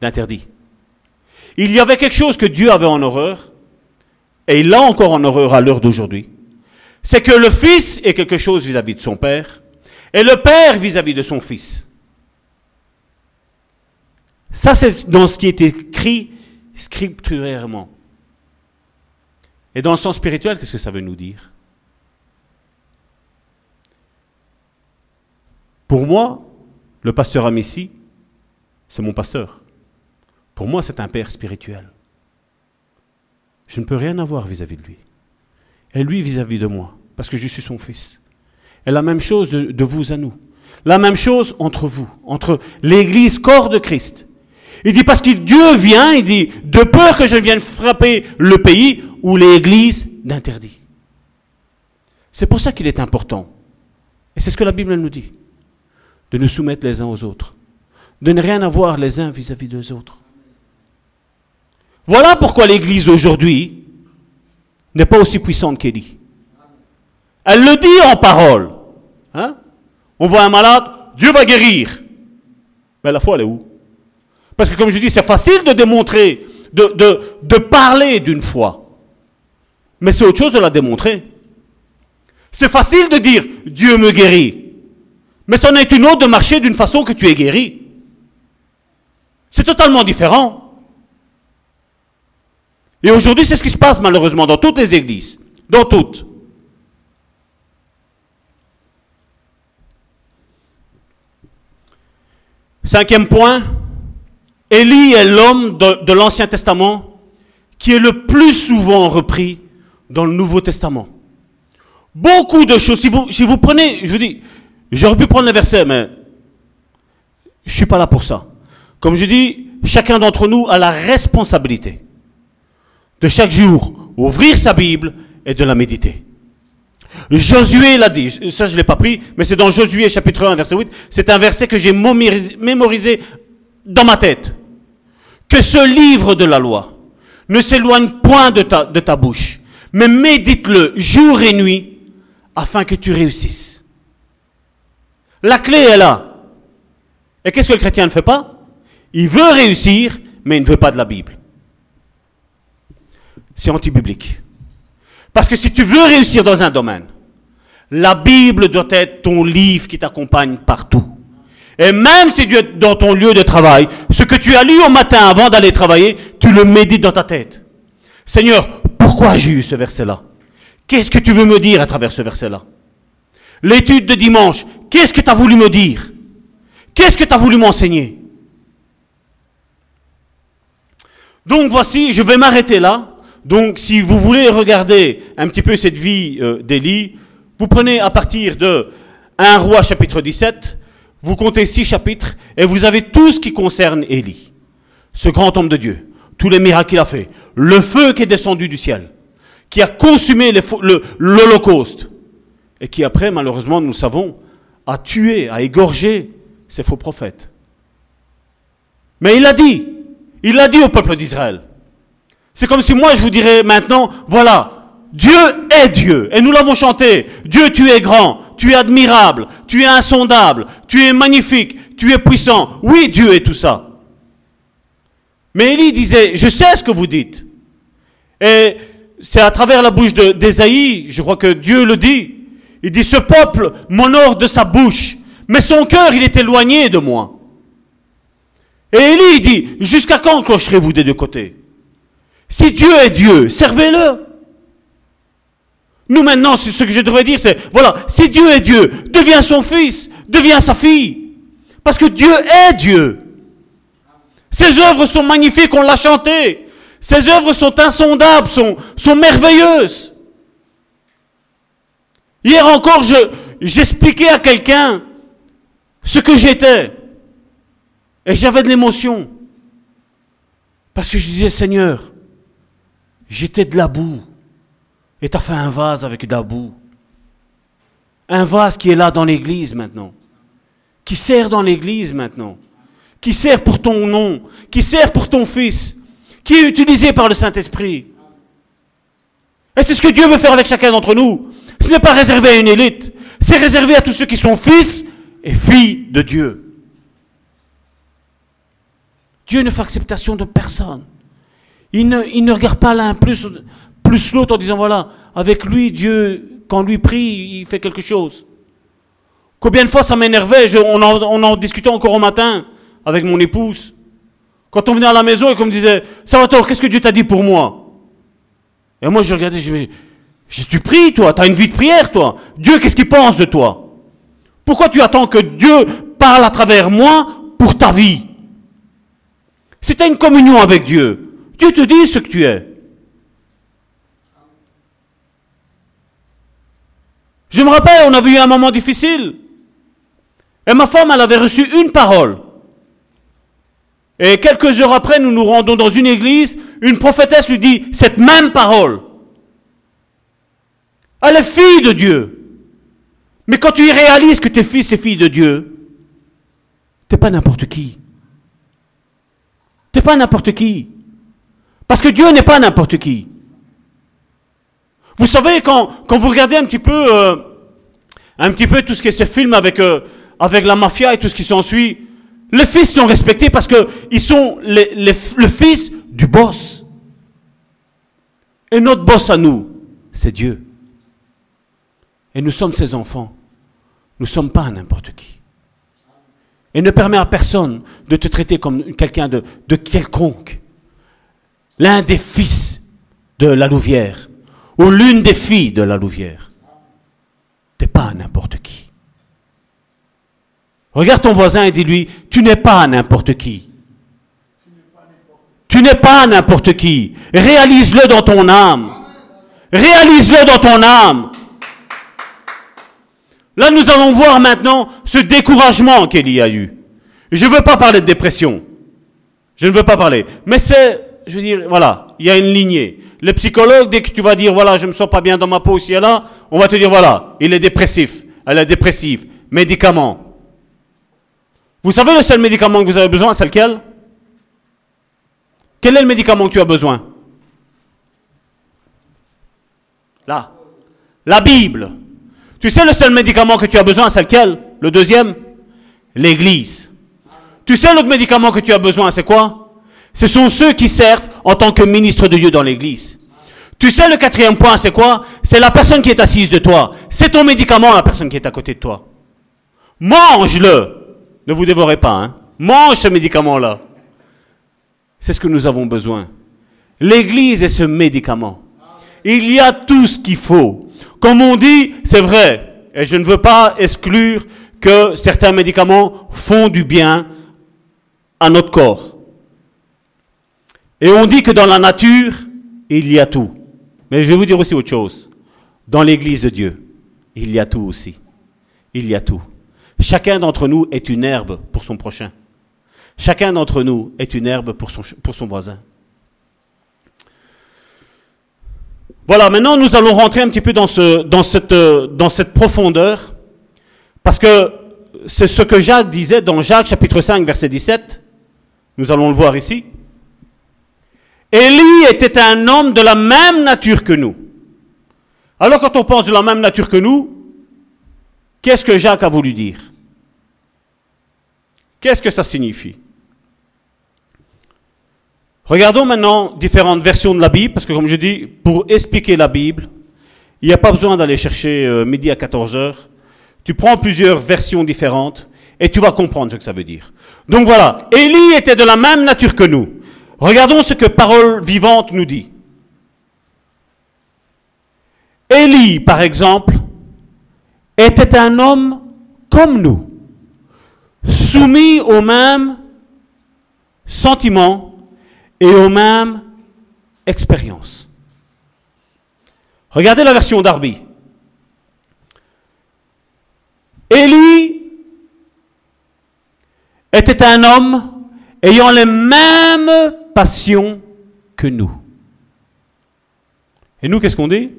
d'interdit. Il y avait quelque chose que Dieu avait en horreur, et il l'a encore en horreur à l'heure d'aujourd'hui. C'est que le fils est quelque chose vis-à-vis de son père, et le père vis-à-vis de son fils. Ça, c'est dans ce qui est écrit scripturairement. Et dans le sens spirituel, qu'est-ce que ça veut nous dire? Pour moi, le pasteur Amici, c'est mon pasteur. Pour moi, c'est un père spirituel. Je ne peux rien avoir vis-à-vis de lui. Et lui vis-à-vis de moi, parce que je suis son fils. Et la même chose de, de vous à nous. La même chose entre vous, entre l'Église corps de Christ. Il dit parce que Dieu vient, il dit, de peur que je vienne frapper le pays ou l'Église d'interdit. C'est pour ça qu'il est important. Et c'est ce que la Bible nous dit. De nous soumettre les uns aux autres. De ne rien avoir les uns vis-à-vis des autres. Voilà pourquoi l'Église aujourd'hui n'est pas aussi puissante qu'Élie. Elle le dit en parole. Hein? On voit un malade, Dieu va guérir. Mais la foi, elle est où? Parce que comme je dis, c'est facile de démontrer, de, parler d'une foi. Mais c'est autre chose de la démontrer. C'est facile de dire Dieu me guérit. Mais c'en est une autre de marcher d'une façon que tu es guéri. C'est totalement différent. Et aujourd'hui, c'est ce qui se passe malheureusement dans toutes les églises. Dans toutes. Cinquième point, Élie est l'homme de, l'Ancien Testament qui est le plus souvent repris dans le Nouveau Testament. Beaucoup de choses. Si vous, prenez, je vous dis, j'aurais pu prendre le verset, mais je suis pas là pour ça. Comme je dis, chacun d'entre nous a la responsabilité de chaque jour ouvrir sa Bible et de la méditer. Josué l'a dit, ça je ne l'ai pas pris, mais c'est dans Josué chapitre 1 verset 8, c'est un verset que j'ai mémorisé dans ma tête. Que ce livre de la loi ne s'éloigne point de ta, bouche, mais médite-le jour et nuit afin que tu réussisses. La clé est là. Et qu'est-ce que le chrétien ne fait pas? Il veut réussir, mais il ne veut pas de la Bible c'est anti-biblique. Parce que si tu veux réussir dans un domaine, la Bible doit être ton livre qui t'accompagne partout. Et même si tu es dans ton lieu de travail, ce que tu as lu au matin avant d'aller travailler, tu le médites dans ta tête. Seigneur, pourquoi j'ai eu ce verset-là? Qu'est-ce que tu veux me dire à travers ce verset-là? L'étude de dimanche, qu'est-ce que tu as voulu me dire? Qu'est-ce que tu as voulu m'enseigner? Donc voici, je vais m'arrêter là. Donc, si vous voulez regarder un petit peu cette vie euh, vous prenez à partir de 1 roi chapitre 17, vous comptez six chapitres, et vous avez tout ce qui concerne Élie, ce grand homme de Dieu, tous les miracles qu'il a fait, le feu qui est descendu du ciel, qui a consumé l'Holocauste, et qui après, malheureusement, nous le savons, a tué, a égorgé ces faux prophètes. Mais il a dit, il a dit au peuple d'Israël, c'est comme si moi je vous dirais maintenant, voilà, Dieu est Dieu. Et nous l'avons chanté. Dieu, tu es grand, tu es admirable, tu es insondable, tu es magnifique, tu es puissant. Oui, Dieu est tout ça. Mais Élie disait, je sais ce que vous dites. Et c'est à travers la bouche d'Ésaïe, je crois que Dieu le dit. Il dit, ce peuple m'honore de sa bouche, mais son cœur, il est éloigné de moi. Et Élie dit, jusqu'à quand clocherez-vous des deux côtés? Si Dieu est Dieu, servez-le. Nous maintenant, ce que je devrais dire, c'est, voilà, si Dieu est Dieu, deviens son fils, deviens sa fille. Parce que Dieu est Dieu. Ses œuvres sont magnifiques, on l'a chanté. Ses œuvres sont insondables, sont, merveilleuses. Hier encore, je, j'expliquais à quelqu'un ce que j'étais. Et j'avais de l'émotion. Parce que je disais, Seigneur, J'étais de la boue. Et tu as fait un vase avec boue. Un vase qui est là dans l'église maintenant. Qui sert dans l'église maintenant. Qui sert pour ton nom. Qui sert pour ton fils. Qui est utilisé par le Saint-Esprit. Et c'est ce que Dieu veut faire avec chacun d'entre nous. Ce n'est pas réservé à une élite. C'est réservé à tous ceux qui sont fils et filles de Dieu. Dieu ne fait acceptation de personne. Il ne, il ne regarde pas l'un plus, plus l'autre en disant voilà, avec lui, Dieu, quand lui prie, il fait quelque chose. Combien de fois ça m'énervait, on, en, discutait encore au matin avec mon épouse. Quand on venait à la maison et qu'on me disait Salvatore, qu'est-ce que Dieu t'a dit pour moi? Et moi je regardais, je me disais Tu pries toi, tu as une vie de prière toi? Dieu, qu'est-ce qu'il pense de toi? Pourquoi tu attends que Dieu parle à travers moi pour ta vie? C'était une communion avec Dieu. Dieu te dit ce que tu es. Je me rappelle, on avait eu un moment difficile. Et ma femme, elle avait reçu une parole. Et quelques heures après, nous nous rendons dans une église, une prophétesse lui dit cette même parole. Elle est fille de Dieu. Mais quand tu y réalises que tu es fils et fille de Dieu, tu n'es pas n'importe qui. Tu n'es pas n'importe qui. Parce que Dieu n'est pas n'importe qui. Vous savez, quand, quand, vous regardez un petit peu, euh, un petit peu tout ce qui se filme avec, euh, avec la mafia et tout ce qui s'ensuit, les fils sont respectés parce qu'ils sont les, le fils du boss. Et notre boss à nous, c'est Dieu. Et nous sommes ses enfants. Nous ne sommes pas n'importe qui. Et ne permet à personne de te traiter comme quelqu'un de quelconque. L'un des fils de la Louvière, ou l'une des filles de la Louvière. T'es pas n'importe qui. Regarde ton voisin et dis-lui, tu n'es pas n'importe qui. Tu n'es pas n'importe qui. Réalise-le dans ton âme. Réalise-le dans ton âme. Là, nous allons voir maintenant ce découragement qu'il y a eu. Je ne veux pas parler de dépression. Je ne veux pas parler. Mais c'est, je veux dire, voilà, il y a une lignée. Le psychologue, dès que tu vas dire, voilà, je me sens pas bien dans ma peau ici et là, on va te dire, voilà, il est dépressif, elle est dépressive. Médicament. Vous savez le seul médicament que vous avez besoin, c'est lequel? Quel est le médicament que tu as besoin? Là. La Bible. Tu sais le seul médicament que tu as besoin, c'est lequel? Le deuxième L'Église. Tu sais l'autre médicament que tu as besoin, c'est quoi? Ce sont ceux qui servent en tant que ministre de Dieu dans l'Église. Tu sais le quatrième point, c'est quoi? C'est la personne qui est assise de toi. C'est ton médicament, la personne qui est à côté de toi. Mange-le. Ne vous dévorez pas, hein. Mange ce médicament-là. C'est ce que nous avons besoin. L'Église est ce médicament. Il y a tout ce qu'il faut. Comme on dit, c'est vrai, et je ne veux pas exclure que certains médicaments font du bien à notre corps. Et on dit que dans la nature, il y a tout. Mais je vais vous dire aussi autre chose. Dans l'Église de Dieu, il y a tout aussi. Il y a tout. Chacun d'entre nous est une herbe pour son prochain. Chacun d'entre nous est une herbe pour son, pour son voisin. Voilà, maintenant nous allons rentrer un petit peu dans, ce, dans, cette, dans cette profondeur, parce que c'est ce que Jacques disait dans Jacques chapitre 5 verset 17. Nous allons le voir ici. Élie était un homme de la même nature que nous. Alors quand on pense de la même nature que nous, Qu'est-ce que Jacques a voulu dire? Qu'est-ce que ça signifie? Regardons maintenant différentes versions de la Bible, parce que comme je dis, pour expliquer la Bible, il n'y a pas besoin d'aller chercher euh, midi à 14 heures. Tu prends plusieurs versions différentes et tu vas comprendre ce que ça veut dire. Donc voilà, Élie était de la même nature que nous. Regardons ce que Parole vivante nous dit. Élie, par exemple, était un homme comme nous, soumis aux mêmes sentiments et aux mêmes expériences. Regardez la version d'Arby. Élie était un homme ayant les mêmes passions que nous. Et nous, qu'est-ce qu'on dit?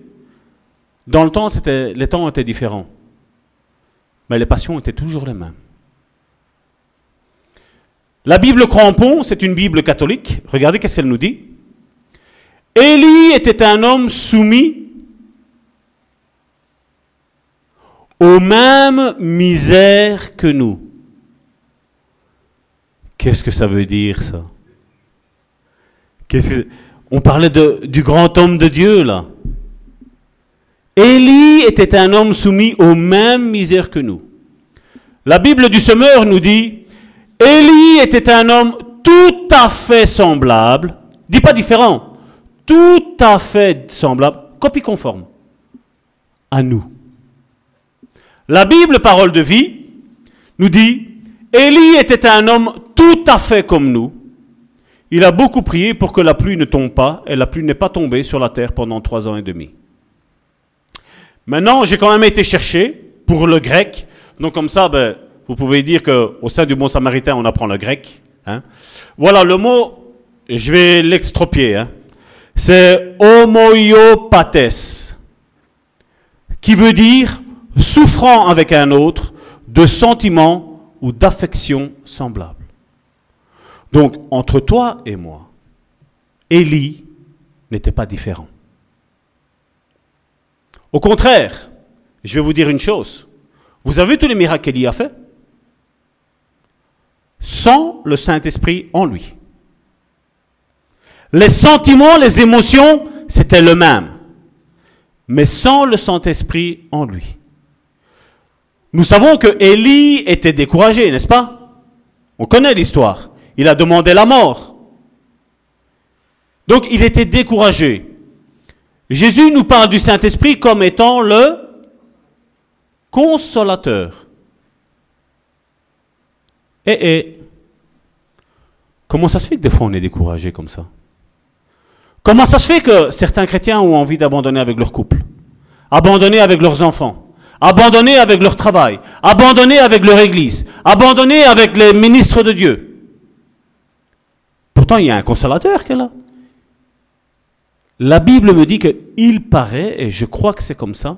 Dans le temps, c'était, les temps étaient différents. Mais les passions étaient toujours les mêmes. La Bible crampon, c'est une Bible catholique. Regardez qu'est-ce qu'elle nous dit. Élie était un homme soumis aux mêmes misères que nous. Qu'est-ce que ça veut dire ça? On parlait du grand homme de Dieu là. Élie était un homme soumis aux mêmes misères que nous. La Bible du Semeur nous dit, Élie était un homme tout à fait semblable, dis pas différent, tout à fait semblable, copie conforme à nous. La Bible, parole de vie, nous dit, Élie était un homme tout à fait comme nous. Il a beaucoup prié pour que la pluie ne tombe pas, et la pluie n'est pas tombée sur la terre pendant trois ans et demi. Maintenant, j'ai quand même été chercher pour le grec. Donc comme ça, ben, vous pouvez dire qu'au sein du bon samaritain, on apprend le grec. Hein. Voilà, le mot, je vais l'extropier. Hein. C'est homoiopates, qui veut dire souffrant avec un autre de sentiments ou d'affections semblables. Donc, entre toi et moi, Élie n'était pas différent. Au contraire, je vais vous dire une chose. Vous avez vu tous les miracles qu'Élie a fait Sans le Saint-Esprit en lui. Les sentiments, les émotions, c'était le même. Mais sans le Saint-Esprit en lui. Nous savons que Élie était découragé, n'est-ce pas? On connaît l'histoire. Il a demandé la mort. Donc il était découragé. Jésus nous parle du Saint-Esprit comme étant le consolateur. Et, comment ça se fait que des fois on est découragé comme ça? Comment ça se fait que certains chrétiens ont envie d'abandonner avec leur couple, abandonner avec leurs enfants, abandonner avec leur travail, abandonner avec leur église, abandonner avec les ministres de Dieu? Pourtant, il y a un consolateur qui est là. La Bible me dit qu'il paraît, et je crois que c'est comme ça,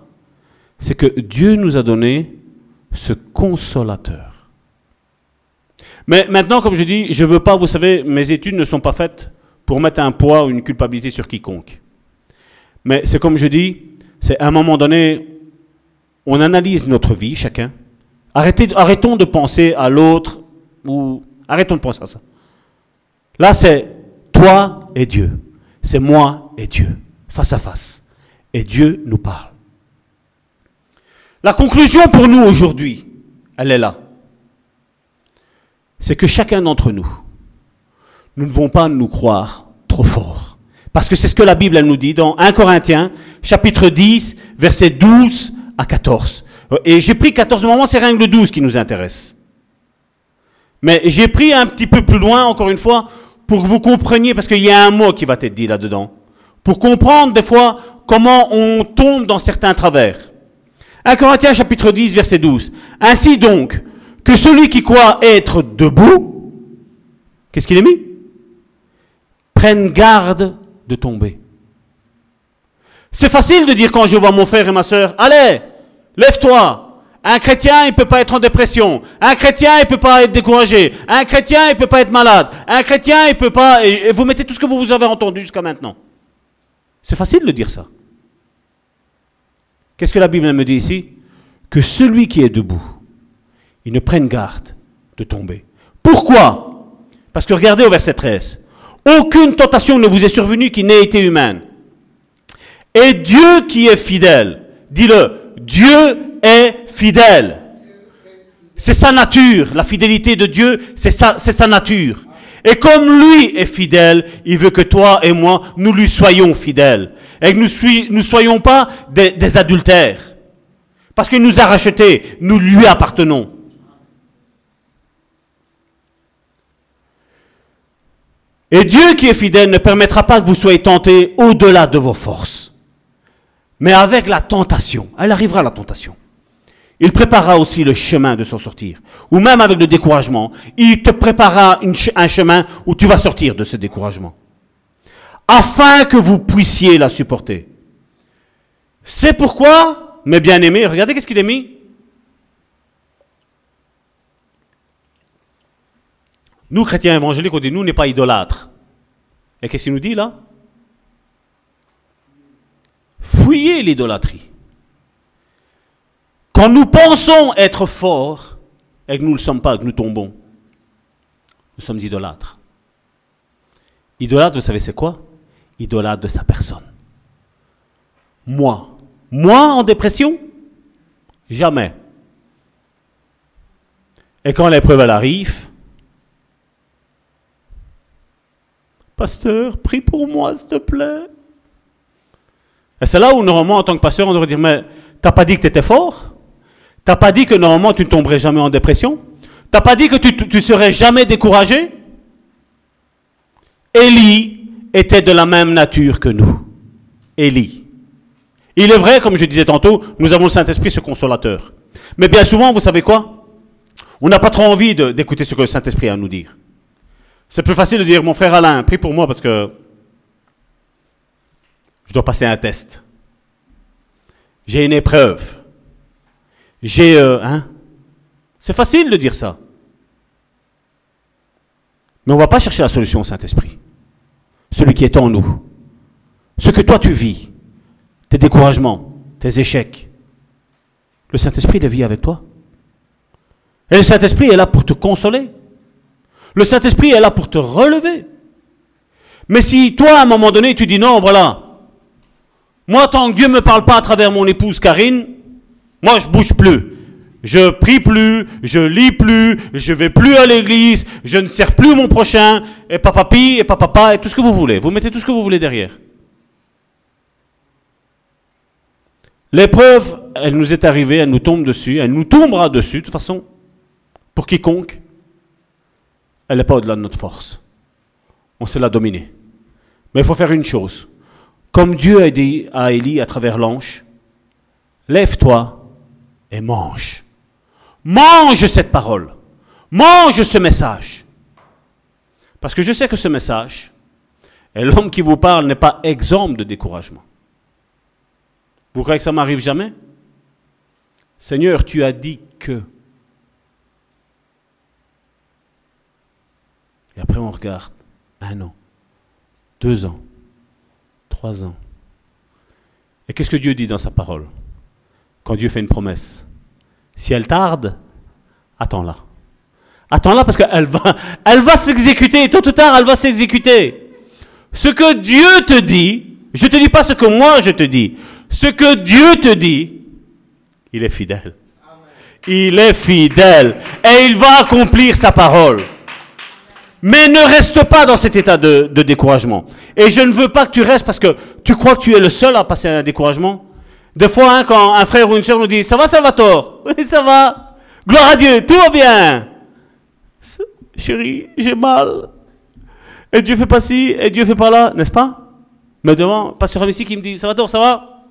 c'est que Dieu nous a donné ce consolateur. Mais maintenant, comme je dis, je ne veux pas, vous savez, mes études ne sont pas faites pour mettre un poids ou une culpabilité sur quiconque. Mais c'est comme je dis, c'est à un moment donné, on analyse notre vie, chacun. Arrêtez, arrêtons de penser à l'autre, ou arrêtons de penser à ça. Là, c'est toi et Dieu. C'est moi et Dieu, face à face. Et Dieu nous parle. La conclusion pour nous aujourd'hui, elle est là. C'est que chacun d'entre nous, nous ne devons pas nous croire trop forts. Parce que c'est ce que la Bible nous dit dans 1 Corinthiens, chapitre 10, versets 12 à 14. Et j'ai pris 14 moments, c'est rien que le 12 qui nous intéresse. Mais j'ai pris un petit peu plus loin, encore une fois, pour que vous compreniez, parce qu'il y a un mot qui va être dit là-dedans, pour comprendre des fois comment on tombe dans certains travers. 1 Corinthiens chapitre 10, verset 12. Ainsi donc, que celui qui croit être debout, qu'est-ce qu'il est mis? Prenne garde de tomber. C'est facile de dire quand je vois mon frère et ma soeur, allez, lève-toi, un chrétien, il ne peut pas être en dépression. Un chrétien, il ne peut pas être découragé. Un chrétien, il ne peut pas être malade. Un chrétien, il ne peut pas... Et vous mettez tout ce que vous avez entendu jusqu'à maintenant. C'est facile de dire ça. Qu'est-ce que la Bible me dit ici? Que celui qui est debout, il ne prenne garde de tomber. Pourquoi? Parce que regardez au verset 13. Aucune tentation ne vous est survenue qui n'ait été humaine. Et Dieu qui est fidèle, dis-le, Dieu est fidèle. C'est sa nature. La fidélité de Dieu, c'est sa, nature. Et comme lui est fidèle, il veut que toi et moi, nous lui soyons fidèles. Et que nous ne soyons pas des, adultères. Parce qu'il nous a rachetés, nous lui appartenons. Et Dieu qui est fidèle ne permettra pas que vous soyez tentés au-delà de vos forces. Mais avec la tentation, elle arrivera la tentation. Il préparera aussi le chemin de s'en sortir. Ou même avec le découragement, il te préparera un chemin où tu vas sortir de ce découragement. Afin que vous puissiez la supporter. C'est pourquoi, mes bien-aimés, regardez qu'est-ce qu'il a mis. Nous, chrétiens évangéliques, on dit nous n'est pas idolâtres. Et qu'est-ce qu'il nous dit là? Fouillez l'idolâtrie. Quand nous pensons être forts et que nous ne le sommes pas, que nous tombons, nous sommes idolâtres. Idolâtre, vous savez c'est quoi? Idolâtre de sa personne. Moi. Moi en dépression? Jamais. Et quand l'épreuve arrive, Pasteur, prie pour moi, s'il te plaît. Et c'est là où, normalement, en tant que pasteur, on devrait dire, mais t'as pas dit que tu étais fort? T'as pas dit que, normalement, tu ne tomberais jamais en dépression? T'as pas dit que tu, serais jamais découragé? Élie était de la même nature que nous. Élie. Il est vrai, comme je disais tantôt, nous avons le Saint-Esprit, ce consolateur. Mais bien souvent, vous savez quoi? On n'a pas trop envie d'écouter ce que le Saint-Esprit a à nous dire. C'est plus facile de dire, mon frère Alain, prie pour moi parce que je dois passer un test. J'ai une épreuve. J'ai... Euh, hein? C'est facile de dire ça. Mais on ne va pas chercher la solution au Saint-Esprit. Celui qui est en nous. Ce que toi tu vis, tes découragements, tes échecs. Le Saint-Esprit, il vit avec toi. Et le Saint-Esprit est là pour te consoler. Le Saint-Esprit est là pour te relever. Mais si toi, à un moment donné, tu dis non, voilà, moi, tant que Dieu ne me parle pas à travers mon épouse Karine, moi, je bouge plus. Je prie plus, je lis plus, je vais plus à l'église, je ne sers plus mon prochain, et papapi, et papa, et tout ce que vous voulez. Vous mettez tout ce que vous voulez derrière. L'épreuve, elle nous est arrivée, elle nous tombe dessus, elle nous tombera dessus, de toute façon, pour quiconque elle n'est pas au-delà de notre force. On sait la dominer. Mais il faut faire une chose. Comme Dieu a dit à Élie à travers l'ange, lève-toi et mange. Mange cette parole. Mange ce message. Parce que je sais que ce message, et l'homme qui vous parle n'est pas exempt de découragement. Vous croyez que ça m'arrive jamais? Seigneur, tu as dit que. Et après, on regarde un an, deux ans, trois ans. Et qu'est-ce que Dieu dit dans sa parole? Dieu fait une promesse, si elle tarde, attends-la. Attends-la parce qu'elle va, <laughs> elle va s'exécuter. Tôt ou tard, elle va s'exécuter. Ce que Dieu te dit, je ne te dis pas ce que moi je te dis. Ce que Dieu te dit, il est fidèle. Il est fidèle. Et il va accomplir sa parole. Mais ne reste pas dans cet état de, découragement. Et je ne veux pas que tu restes parce que tu crois que tu es le seul à passer un découragement. Des fois, hein, quand un frère ou une soeur nous dit, ça va Salvatore <laughs> Oui, ça va. Gloire à Dieu, tout va bien. Chérie, j'ai mal. Et Dieu fait pas ci, et Dieu fait pas là, n'est-ce pas? Mais devant, pasteur ici qui me dit, Salvatore, ça va?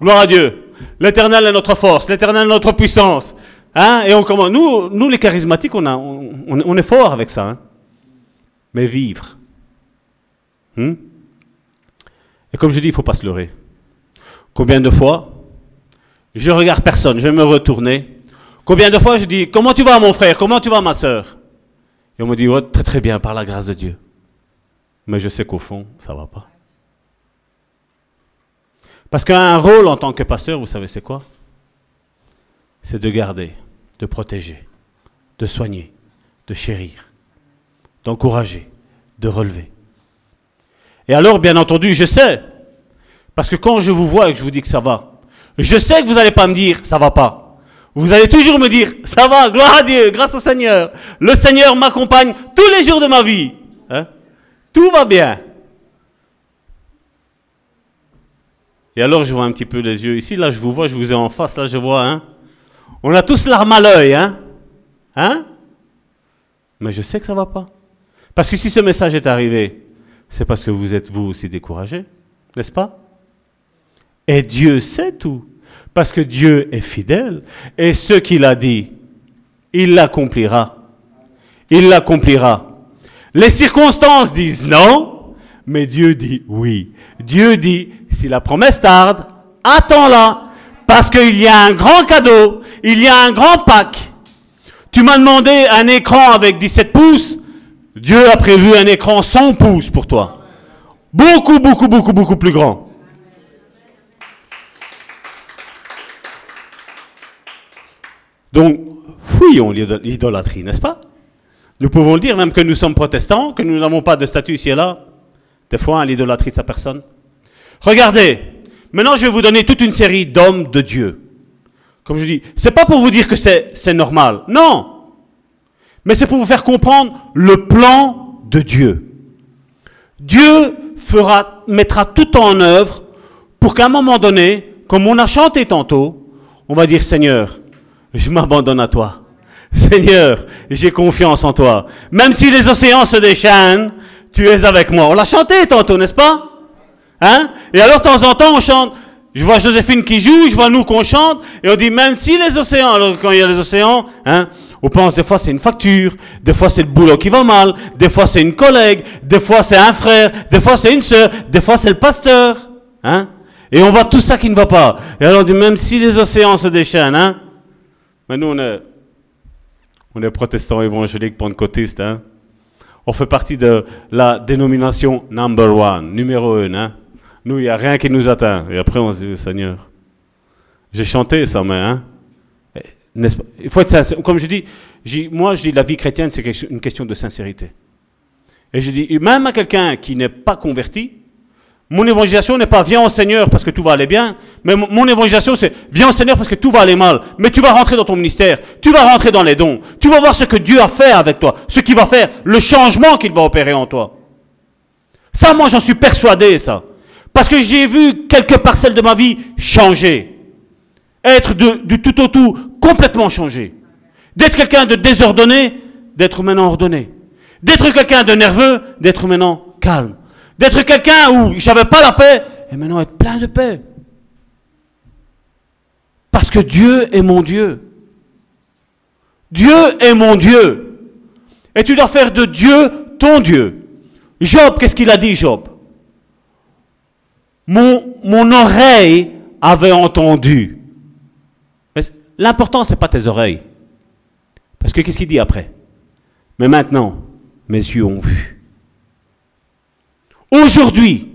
Gloire à Dieu. L'éternel est notre force, l'éternel est notre puissance. Hein? Et on commence. Nous, nous les charismatiques, on, a, on, on est fort avec ça. Hein mais vivre. Hmm? Et comme je dis, il ne faut pas se leurrer. Combien de fois je regarde personne, je vais me retourner. Combien de fois je dis, comment tu vas mon frère, comment tu vas ma soeur Et on me dit, oh, très très bien, par la grâce de Dieu. Mais je sais qu'au fond, ça ne va pas. Parce qu'un rôle en tant que pasteur, vous savez c'est quoi? C'est de garder, de protéger, de soigner, de chérir d'encourager, de relever. Et alors, bien entendu, je sais, parce que quand je vous vois et que je vous dis que ça va, je sais que vous n'allez pas me dire ça va pas. Vous allez toujours me dire ça va, gloire à Dieu, grâce au Seigneur. Le Seigneur m'accompagne tous les jours de ma vie. Hein? Tout va bien. Et alors, je vois un petit peu les yeux. Ici, là, je vous vois, je vous ai en face, là, je vois, hein. On a tous l'arme à l'œil, hein. Hein? Mais je sais que ça va pas. Parce que si ce message est arrivé, c'est parce que vous êtes vous aussi découragé, n'est-ce pas? Et Dieu sait tout, parce que Dieu est fidèle, et ce qu'il a dit, il l'accomplira. Il l'accomplira. Les circonstances disent non, mais Dieu dit oui. Dieu dit, si la promesse tarde, attends-la, parce qu'il y a un grand cadeau, il y a un grand pack. Tu m'as demandé un écran avec 17 pouces, Dieu a prévu un écran 100 pouces pour toi. Beaucoup, beaucoup, beaucoup, beaucoup plus grand. Donc, fouillons l'idolâtrie, n'est-ce pas? Nous pouvons le dire, même que nous sommes protestants, que nous n'avons pas de statut ici et là, des fois, l'idolâtrie de sa personne. Regardez, maintenant je vais vous donner toute une série d'hommes de Dieu. Comme je dis, c'est pas pour vous dire que c'est normal, non. Mais c'est pour vous faire comprendre le plan de Dieu. Dieu mettra tout en œuvre pour qu'à un moment donné, comme on a chanté tantôt, on va dire Seigneur, je m'abandonne à toi. Seigneur, j'ai confiance en toi. Même si les océans se déchaînent, tu es avec moi. On l'a chanté tantôt, n'est-ce pas? Hein? Et alors, de temps en temps, on chante. Je vois Joséphine qui joue, je vois nous qu'on chante, et on dit même si les océans, alors quand il y a les océans, hein, on pense des fois c'est une facture, des fois c'est le boulot qui va mal, des fois c'est une collègue, des fois c'est un frère, des fois c'est une sœur, des fois c'est le pasteur, hein? Et on voit tout ça qui ne va pas. Et alors on dit même si les océans se déchaînent, hein, mais nous, on est, on est protestants évangéliques pentecôtistes. Hein? On fait partie de la dénomination number one, numéro un. Hein? Nous, il n'y a rien qui nous atteint. Et après, on se dit, Seigneur, j'ai chanté ça, mais hein? Il faut être sincère. Comme je dis, moi, je dis la vie chrétienne, c'est une question de sincérité. Et je dis, même à quelqu'un qui n'est pas converti, mon évangélisation n'est pas viens au Seigneur parce que tout va aller bien, mais mon évangélisation c'est viens au Seigneur parce que tout va aller mal. Mais tu vas rentrer dans ton ministère, tu vas rentrer dans les dons, tu vas voir ce que Dieu a fait avec toi, ce qu'il va faire, le changement qu'il va opérer en toi. Ça, moi j'en suis persuadé, ça. Parce que j'ai vu quelques parcelles de ma vie changer. Être du tout au tout complètement changé. D'être quelqu'un de désordonné, d'être maintenant ordonné. D'être quelqu'un de nerveux, d'être maintenant calme D'être quelqu'un où j'avais pas la paix, et maintenant être plein de paix. Parce que Dieu est mon Dieu. Dieu est mon Dieu. Et tu dois faire de Dieu ton Dieu. Job, qu'est-ce qu'il a dit, Job? Mon, mon oreille avait entendu. L'important, ce n'est pas tes oreilles. Parce que qu'est-ce qu'il dit après? Mais maintenant, mes yeux ont vu. Aujourd'hui,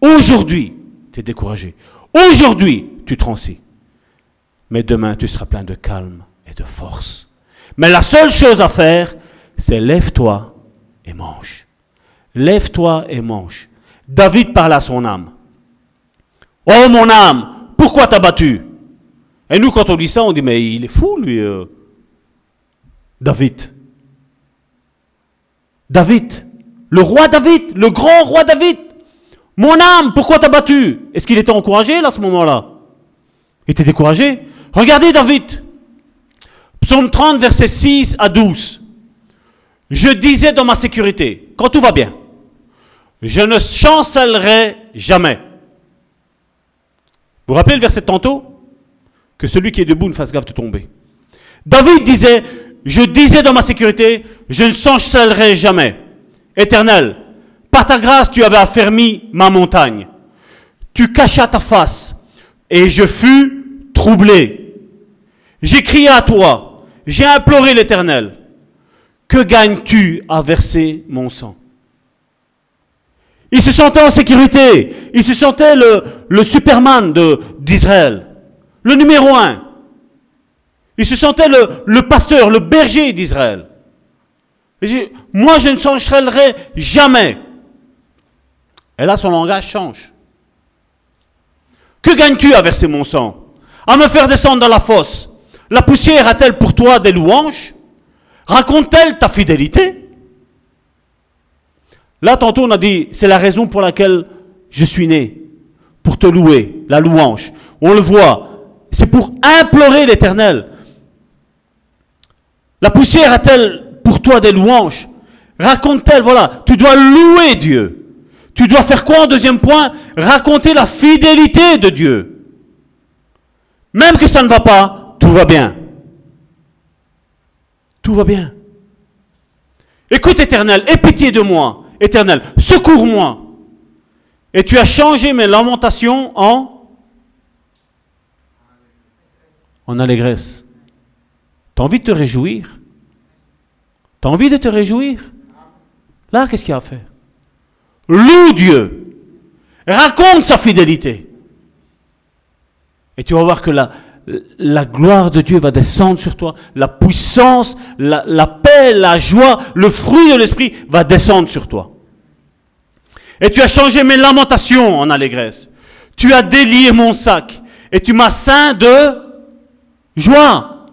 aujourd'hui, tu es découragé. Aujourd'hui, tu transis. Mais demain, tu seras plein de calme et de force. Mais la seule chose à faire, c'est lève-toi et mange. Lève-toi et mange. David parle à son âme. Oh mon âme, pourquoi t'as battu? Et nous, quand on dit ça, on dit, mais il est fou, lui. Euh. David. David. Le roi David, le grand roi David. Mon âme, pourquoi t'as battu? Est-ce qu'il était encouragé là, à ce moment-là? Il était découragé Regardez David. Psaume 30, versets 6 à 12. Je disais dans ma sécurité, quand tout va bien, je ne chancellerai jamais. Vous rappelez le verset tantôt? Que celui qui est debout ne fasse gaffe de tomber. David disait, je disais dans ma sécurité, je ne chancellerai jamais. Éternel, par ta grâce, tu avais affermi ma montagne. Tu cachas ta face, et je fus troublé. J'ai crié à toi, j'ai imploré l'Éternel. Que gagnes-tu à verser mon sang? Il se sentait en sécurité. Il se sentait le, Superman d'Israël. Le numéro un. Il se sentait le pasteur, le berger d'Israël moi, je ne chancellerai jamais. Et là, son langage change. Que gagnes-tu à verser mon sang À me faire descendre dans la fosse? La poussière a-t-elle pour toi des louanges? Raconte-t-elle ta fidélité? Là, tantôt, on a dit, c'est la raison pour laquelle je suis né. Pour te louer, la louange. On le voit. C'est pour implorer l'éternel. La poussière a-t-elle pour toi des louanges. Raconte-t-elle, voilà, tu dois louer Dieu. Tu dois faire quoi en deuxième point? Raconter la fidélité de Dieu. Même que ça ne va pas, tout va bien. Tout va bien. Écoute éternel, aie pitié de moi. Éternel, secours-moi. Et tu as changé mes lamentations en en allégresse. T'as envie de te réjouir? T'as envie de te réjouir? Là, qu'est-ce qu'il y a à faire? Loue Dieu. Raconte sa fidélité. Et tu vas voir que la, la gloire de Dieu va descendre sur toi. La puissance, la, la paix, la joie, le fruit de l'esprit va descendre sur toi. Et tu as changé mes lamentations en allégresse. Tu as délié mon sac. Et tu m'as ceint de joie.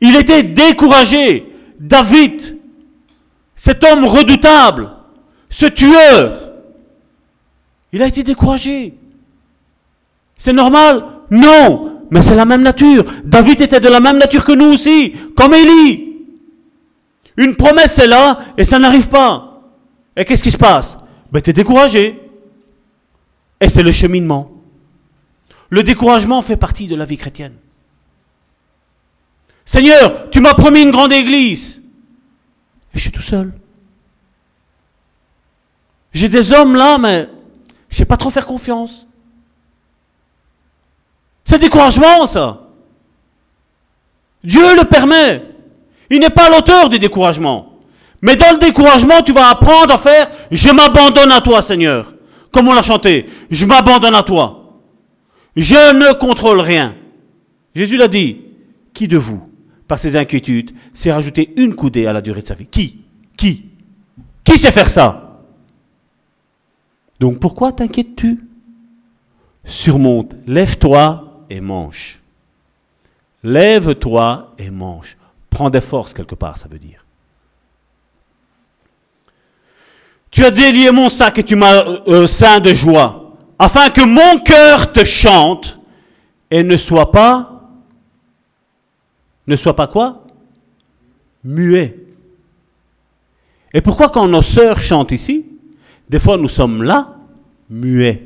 Il était découragé. David, cet homme redoutable, ce tueur, il a été découragé. C'est normal? Non, mais c'est la même nature. David était de la même nature que nous aussi, comme Élie. Une promesse est là et ça n'arrive pas. Et qu'est-ce qui se passe? Ben tu es découragé. Et c'est le cheminement. Le découragement fait partie de la vie chrétienne. Seigneur, tu m'as promis une grande église. Et je suis tout seul. J'ai des hommes là, mais je ne sais pas trop faire confiance. C'est découragement, ça. Dieu le permet. Il n'est pas l'auteur du découragement. Mais dans le découragement, tu vas apprendre à faire Je m'abandonne à toi, Seigneur. Comme on l'a chanté. Je m'abandonne à toi. Je ne contrôle rien. Jésus l'a dit. Qui de vous, par ses inquiétudes, s'est rajouté une coudée à la durée de sa vie Qui? Qui? Qui sait faire ça? Donc pourquoi t'inquiètes-tu? Surmonte, lève-toi et mange. Lève-toi et mange. Prends des forces quelque part, ça veut dire. Tu as délié mon sac et tu m'as euh, sein de joie, afin que mon cœur te chante et ne soit pas, ne soit pas quoi? Muet. Et pourquoi quand nos sœurs chantent ici, des fois nous sommes là, muets?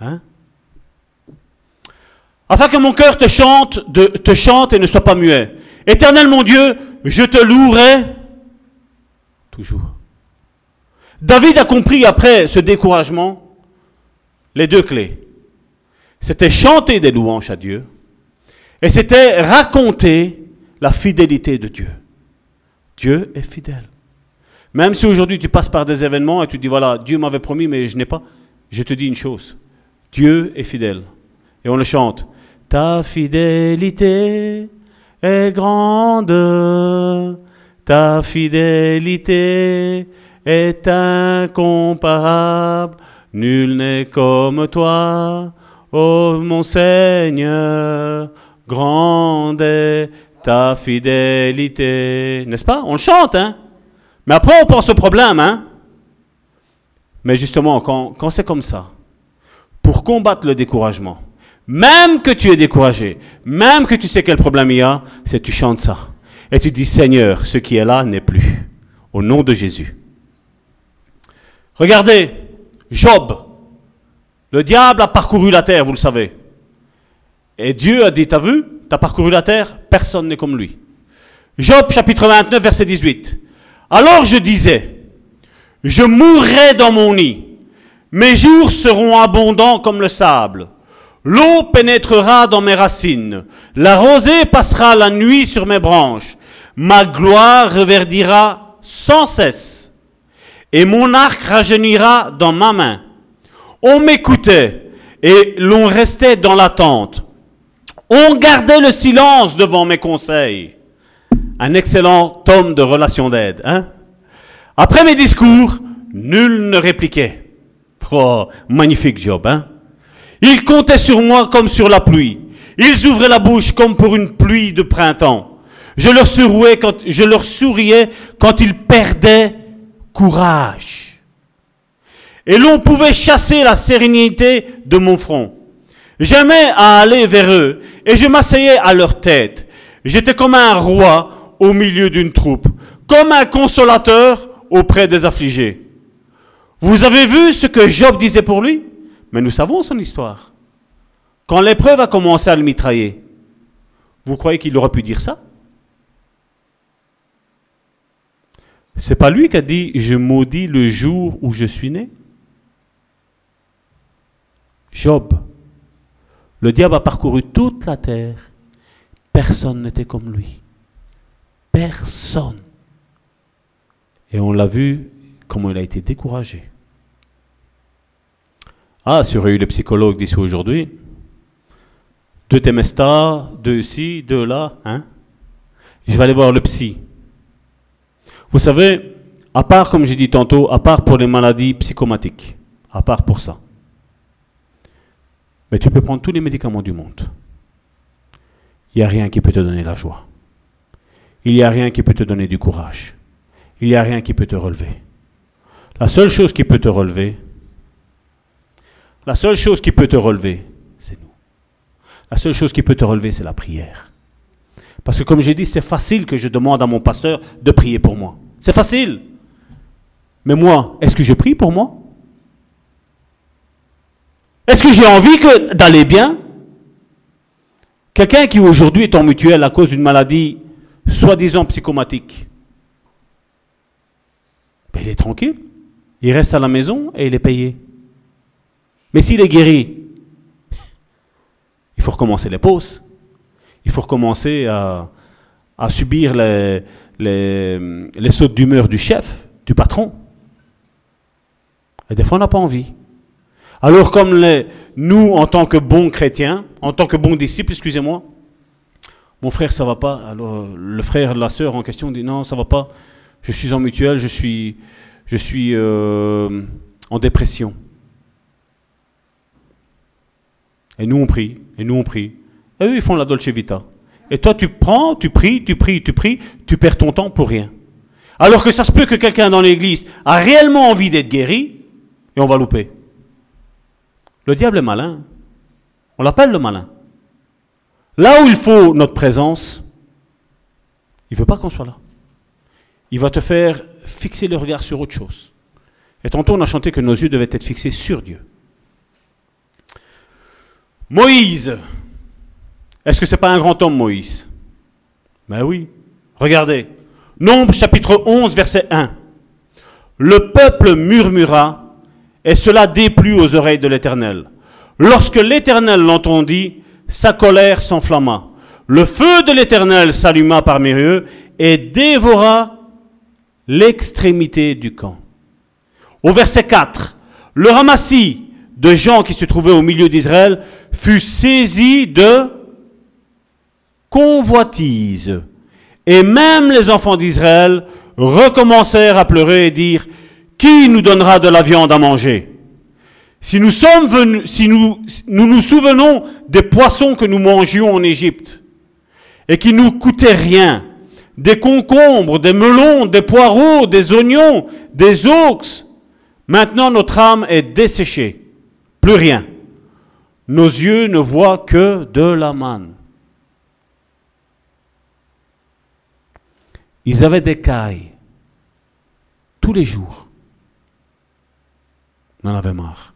Hein? Afin que mon cœur te chante, te chante et ne soit pas muet. Éternel mon Dieu, je te louerai toujours. David a compris après ce découragement les deux clés. C'était chanter des louanges à Dieu et c'était raconter la fidélité de Dieu. Dieu est fidèle. Même si aujourd'hui tu passes par des événements et tu dis voilà, Dieu m'avait promis mais je n'ai pas, je te dis une chose. Dieu est fidèle. Et on le chante. Ta fidélité est grande, ta fidélité est incomparable, nul n'est comme toi, ô mon Seigneur, grande est ta fidélité. N'est-ce pas? On chante, hein? Mais après on pense au problème, hein? Mais justement, quand, quand c'est comme ça, pour combattre le découragement. Même que tu es découragé, même que tu sais quel problème il y a, c'est tu chantes ça. Et tu dis, Seigneur, ce qui est là n'est plus. Au nom de Jésus. Regardez, Job. Le diable a parcouru la terre, vous le savez. Et Dieu a dit, t'as vu, t'as parcouru la terre, personne n'est comme lui. Job chapitre 29, verset 18. Alors je disais, je mourrai dans mon nid mes jours seront abondants comme le sable. L'eau pénétrera dans mes racines. La rosée passera la nuit sur mes branches. Ma gloire reverdira sans cesse. Et mon arc rajeunira dans ma main. On m'écoutait et l'on restait dans l'attente. On gardait le silence devant mes conseils. Un excellent tome de relations d'aide. Hein Après mes discours, nul ne répliquait. Oh, magnifique Job, hein Ils comptaient sur moi comme sur la pluie. Ils ouvraient la bouche comme pour une pluie de printemps. Je leur quand, je leur souriais quand ils perdaient courage. Et l'on pouvait chasser la sérénité de mon front. J'aimais à aller vers eux et je m'asseyais à leur tête. J'étais comme un roi au milieu d'une troupe, comme un consolateur auprès des affligés. Vous avez vu ce que Job disait pour lui? Mais nous savons son histoire. Quand l'épreuve a commencé à le mitrailler, vous croyez qu'il aurait pu dire ça? C'est pas lui qui a dit Je maudis le jour où je suis né? Job. Le diable a parcouru toute la terre. Personne n'était comme lui. Personne. Et on l'a vu comment il a été découragé. Ah, si aurait eu les psychologues d'ici aujourd'hui, deux Temesta, deux ici, deux là, hein Je vais aller voir le psy. Vous savez, à part, comme j'ai dit tantôt, à part pour les maladies psychomatiques, à part pour ça. Mais tu peux prendre tous les médicaments du monde. Il n'y a rien qui peut te donner la joie. Il n'y a rien qui peut te donner du courage. Il n'y a rien qui peut te relever. La seule chose qui peut te relever, la seule chose qui peut te relever, c'est nous. La seule chose qui peut te relever, c'est la prière. Parce que comme j'ai dit, c'est facile que je demande à mon pasteur de prier pour moi. C'est facile. Mais moi, est-ce que je prie pour moi? Est-ce que j'ai envie d'aller bien? Quelqu'un qui aujourd'hui est en mutuelle à cause d'une maladie soi-disant psychomatique, ben, il est tranquille. Il reste à la maison et il est payé. Mais s'il est guéri, il faut recommencer les pauses. Il faut recommencer à, subir les, les, les sautes d'humeur du chef, du patron. Et des fois, on n'a pas envie. Alors, comme nous, en tant que bons chrétiens, en tant que bons disciples, excusez-moi, mon frère, ça va pas. Alors, le frère, la sœur en question dit non, ça va pas. Je suis en mutuelle, je suis, je suis euh, en dépression. Et nous, on prie, et nous, on prie. Et eux, ils font la Dolce Vita. Et toi, tu prends, tu pries, tu pries, tu pries, tu perds ton temps pour rien. Alors que ça se peut que quelqu'un dans l'église a réellement envie d'être guéri, et on va louper. Le diable est malin. On l'appelle le malin. Là où il faut notre présence, il ne veut pas qu'on soit là. Il va te faire fixer le regard sur autre chose. Et tantôt, on a chanté que nos yeux devaient être fixés sur Dieu. Moïse. Est-ce que c'est pas un grand homme, Moïse? Ben oui. Regardez. Nombre chapitre 11, verset 1. Le peuple murmura, et cela déplut aux oreilles de l'Éternel. Lorsque l'Éternel l'entendit, sa colère s'enflamma. Le feu de l'Éternel s'alluma parmi eux et dévora l'extrémité du camp. Au verset 4, le ramassis de gens qui se trouvaient au milieu d'Israël fut saisi de convoitise. Et même les enfants d'Israël recommencèrent à pleurer et dire, qui nous donnera de la viande à manger? Si nous sommes venus, si nous, nous souvenons des poissons que nous mangions en Égypte et qui nous coûtaient rien, des concombres, des melons, des poireaux, des oignons, des ox, maintenant notre âme est desséchée. Plus rien. Nos yeux ne voient que de la manne. Ils avaient des cailles tous les jours. On en avait marre.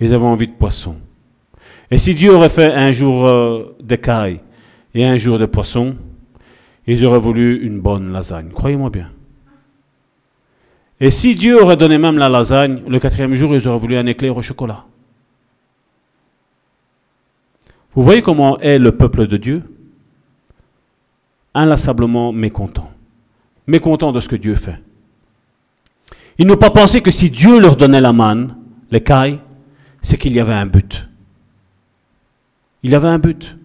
Ils avaient envie de poisson. Et si Dieu aurait fait un jour euh, des cailles et un jour de poisson, ils auraient voulu une bonne lasagne. Croyez-moi bien. Et si Dieu aurait donné même la lasagne, le quatrième jour, ils auraient voulu un éclair au chocolat. Vous voyez comment est le peuple de Dieu? Inlassablement mécontent. Mécontent de ce que Dieu fait. Ils n'ont pas pensé que si Dieu leur donnait la manne, les cailles, c'est qu'il y avait un but. Il y avait un but.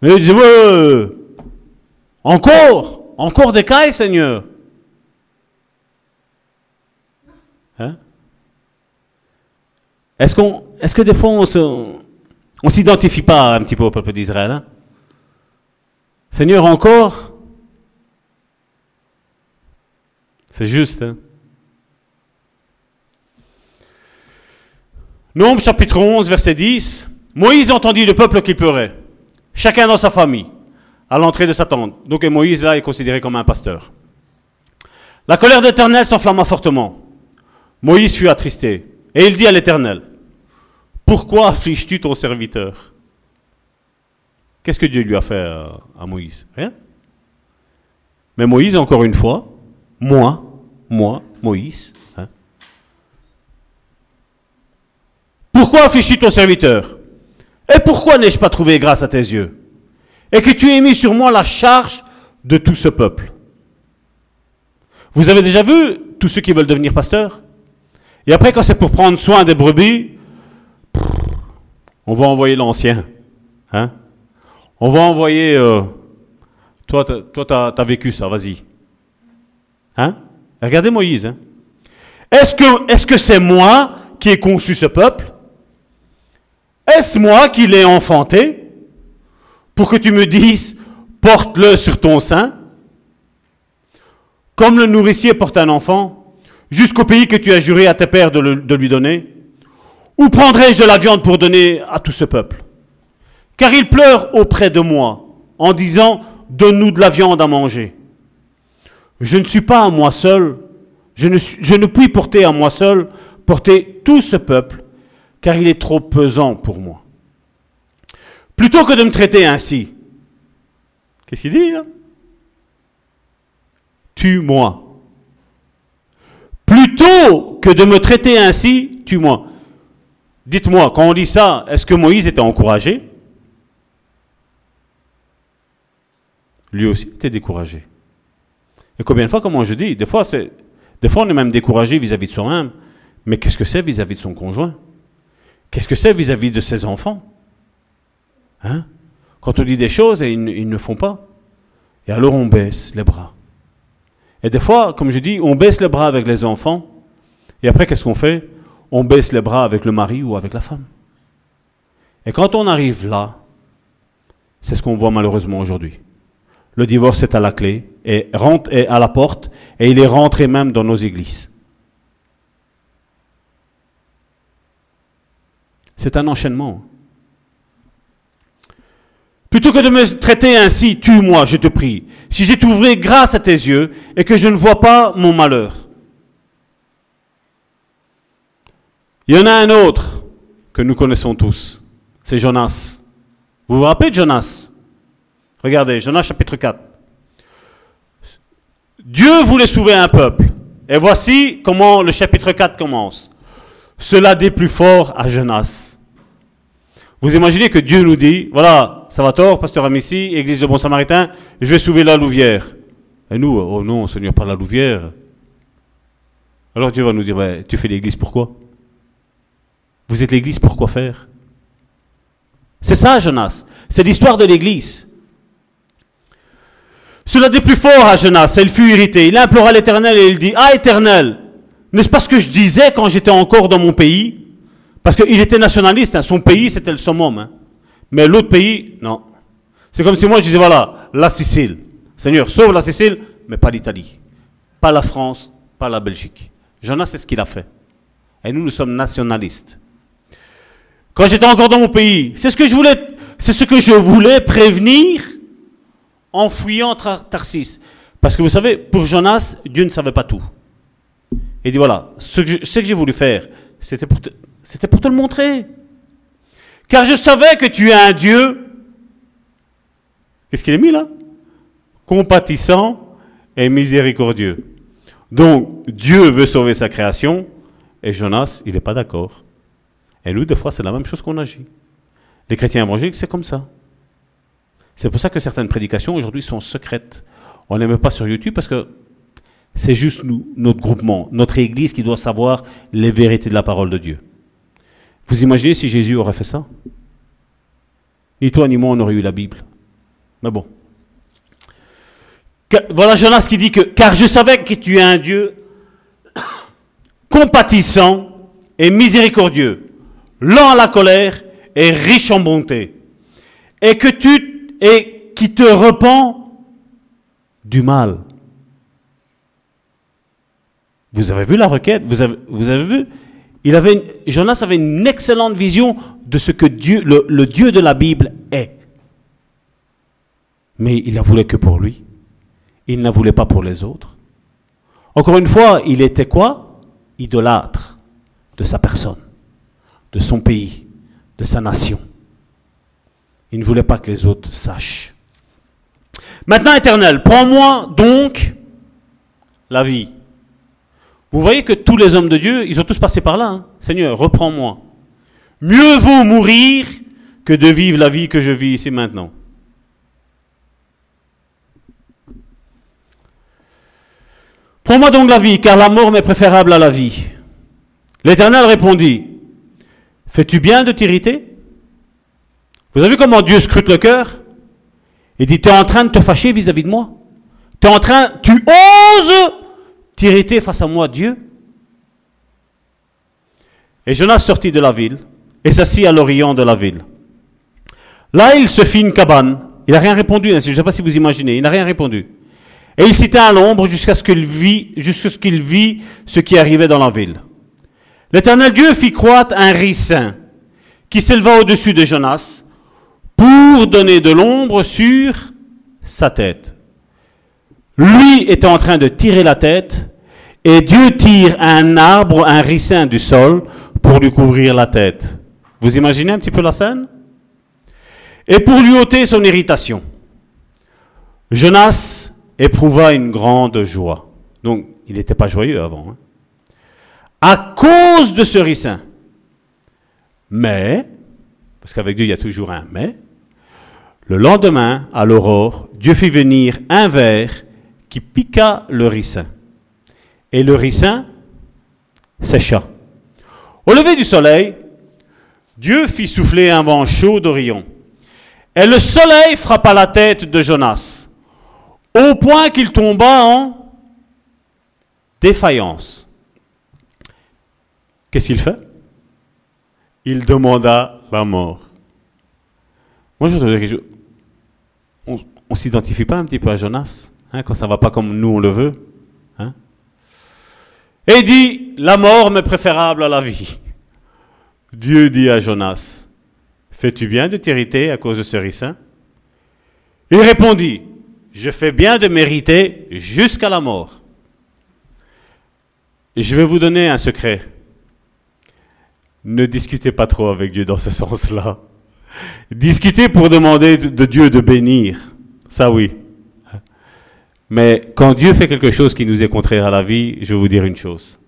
Mais ils disaient, encore, encore des cailles, Seigneur. Hein? Est-ce, qu'on, est-ce que des fois on s'identifie pas un petit peu au peuple d'Israël hein? Seigneur, encore C'est juste. Hein? Chapitre 11, verset 10. Moïse entendit le peuple qui pleurait, chacun dans sa famille, à l'entrée de sa tente. Donc Moïse, là, est considéré comme un pasteur. La colère d'Éternel s'enflamma fortement. Moïse fut attristé. Et il dit à l'Éternel, pourquoi affliges-tu ton serviteur? Qu'est-ce que Dieu lui a fait à Moïse? Rien. Mais Moïse, encore une fois, moi, moi, Moïse, hein, Pourquoi affiches-tu ton serviteur? Et pourquoi n'ai-je pas trouvé grâce à tes yeux? Et que tu aies mis sur moi la charge de tout ce peuple? Vous avez déjà vu tous ceux qui veulent devenir pasteurs? Et après, quand c'est pour prendre soin des brebis, on va envoyer l'ancien. Hein? On va envoyer... Euh, toi, tu as, vécu ça, vas-y. Hein? Regardez Moïse. Hein. Est-ce que est-ce que c'est moi qui ai conçu ce peuple? Est-ce moi qui l'ai enfanté? Pour que tu me dises porte-le sur ton sein Comme le nourricier porte un enfant jusqu'au pays que tu as juré à tes pères de, lui donner Ou prendrai-je de la viande pour donner à tout ce peuple? Car il pleure auprès de moi en disant donne-nous de la viande à manger. Je ne suis pas à moi seul, je ne, puis porter à moi seul, porter tout ce peuple, car il est trop pesant pour moi. Plutôt que de me traiter ainsi, qu'est-ce qu'il dit Tue-moi. Plutôt que de me traiter ainsi, tue-moi. Dites-moi, quand on dit ça, est-ce que Moïse était encouragé? Lui aussi était découragé. Et combien de fois, comme je dis, des fois, c'est, des fois on est même découragé vis-à-vis de soi-même, mais qu'est-ce que c'est vis-à-vis de son conjoint? Qu'est-ce que c'est vis-à-vis de ses enfants? Hein? Quand on dit des choses et ils, ne font pas, et alors on baisse les bras. Et des fois, comme je dis, on baisse les bras avec les enfants, et après qu'est-ce qu'on fait? On baisse les bras avec le mari ou avec la femme. Et quand on arrive là, c'est ce qu'on voit malheureusement aujourd'hui. Le divorce est à la clé et rentre à la porte et il est rentré même dans nos églises. C'est un enchaînement. Plutôt que de me traiter ainsi, tue-moi, je te prie, si j'ai trouvé grâce à tes yeux et que je ne vois pas mon malheur. Il y en a un autre que nous connaissons tous, c'est Jonas. Vous vous rappelez de Jonas? Regardez, Jonas chapitre 4. Dieu voulait sauver un peuple. Et voici comment le chapitre 4 commence. Cela dit plus fort à Jonas. Vous imaginez que Dieu nous dit, voilà, Salvatore, pasteur Amici, église de Bon Samaritain, je vais sauver la louvière. Et nous, oh non, Seigneur, pas la louvière. Alors Dieu va nous dire, tu fais l'église pourquoi? Vous êtes l'église, pour quoi faire? C'est ça, Jonas. C'est l'histoire de l'église. Cela dit plus fort à Jonas, il fut irrité. Il implora l'Éternel et il dit, Ah Éternel, n'est-ce pas ce que je disais quand j'étais encore dans mon pays? Parce qu'il était nationaliste, hein. son pays c'était le summum. Hein. Mais l'autre pays, non. C'est comme si moi je disais, voilà, la Sicile. Seigneur, sauve la Sicile, mais pas l'Italie. Pas la France, pas la Belgique. Jonas, c'est ce qu'il a fait. Et nous, nous sommes nationalistes. Quand j'étais encore dans mon pays, c'est ce que je voulais, c'est ce que je voulais prévenir en fuyant Tarsis. Parce que vous savez, pour Jonas, Dieu ne savait pas tout. Il dit voilà, ce que, j'ai voulu faire, c'était pour, te, c'était pour te le montrer. Car je savais que tu es un Dieu. Qu'est-ce qu'il est mis là? Compatissant et miséricordieux. Donc, Dieu veut sauver sa création et Jonas, il n'est pas d'accord. Et nous, des fois, c'est la même chose qu'on agit. Les chrétiens évangéliques, c'est comme ça. C'est pour ça que certaines prédications aujourd'hui sont secrètes. On les met pas sur YouTube parce que c'est juste nous, notre groupement, notre Église qui doit savoir les vérités de la parole de Dieu. Vous imaginez si Jésus aurait fait ça? Ni toi ni moi on aurait eu la Bible. Mais bon. voilà Jonas qui dit que, car je savais que tu es un Dieu <coughs> compatissant et miséricordieux, lent à la colère et riche en bonté, et que tu et qui te repent du mal. Vous avez vu la requête? Vous avez, vu? Il avait Jonas avait une excellente vision de ce que Dieu, le, le Dieu de la Bible est. Mais il la voulait que pour lui. Il ne la voulait pas pour les autres. Encore une fois, il était quoi? Idolâtre de sa personne, de son pays, de sa nation. Il ne voulait pas que les autres sachent. Maintenant, éternel, prends-moi donc la vie. Vous voyez que tous les hommes de Dieu, ils ont tous passé par là. Hein. Seigneur, reprends-moi. Mieux vaut mourir que de vivre la vie que je vis ici maintenant. Prends-moi donc la vie, car la mort m'est préférable à la vie. L'Éternel répondit, Fais-tu bien de t'irriter? Vous avez vu comment Dieu scrute le cœur? Il dit, tu es en train de te fâcher vis-à-vis de moi? Tu es en train, tu oses t'irriter face à moi, Dieu? Et Jonas sortit de la ville et s'assit à l'orient de la ville. Là, il se fit une cabane. Il n'a rien répondu, hein, je ne sais pas si vous imaginez, il n'a rien répondu. Et il s'était à l'ombre jusqu'à ce qu'il vit, jusqu'à ce qu'il vit ce qui arrivait dans la ville. L'éternel Dieu fit croître un ricin qui s'éleva au-dessus de Jonas pour donner de l'ombre sur sa tête. Lui était en train de tirer la tête et Dieu tire un arbre, un ricin du sol pour lui couvrir la tête. Vous imaginez un petit peu la scène? Et pour lui ôter son irritation, Jonas éprouva une grande joie. Donc, il n'était pas joyeux avant. Hein à cause de ce ricin. Mais, parce qu'avec Dieu il y a toujours un mais, le lendemain, à l'aurore, Dieu fit venir un ver qui piqua le ricin. Et le ricin sécha. Au lever du soleil, Dieu fit souffler un vent chaud d'Orion. Et le soleil frappa la tête de Jonas, au point qu'il tomba en défaillance. Qu'est-ce qu'il fait? Il demanda la mort. Moi, je voudrais dire On ne s'identifie pas un petit peu à Jonas hein, quand ça va pas comme nous on le veut hein? Et dit La mort m'est préférable à la vie. Dieu dit à Jonas Fais-tu bien de t'irriter à cause de ce ricin Il répondit Je fais bien de mériter jusqu'à la mort. Je vais vous donner un secret. Ne discutez pas trop avec Dieu dans ce sens-là. Discutez pour demander de Dieu de bénir. Ça oui. Mais quand Dieu fait quelque chose qui nous est contraire à la vie, je vais vous dire une chose.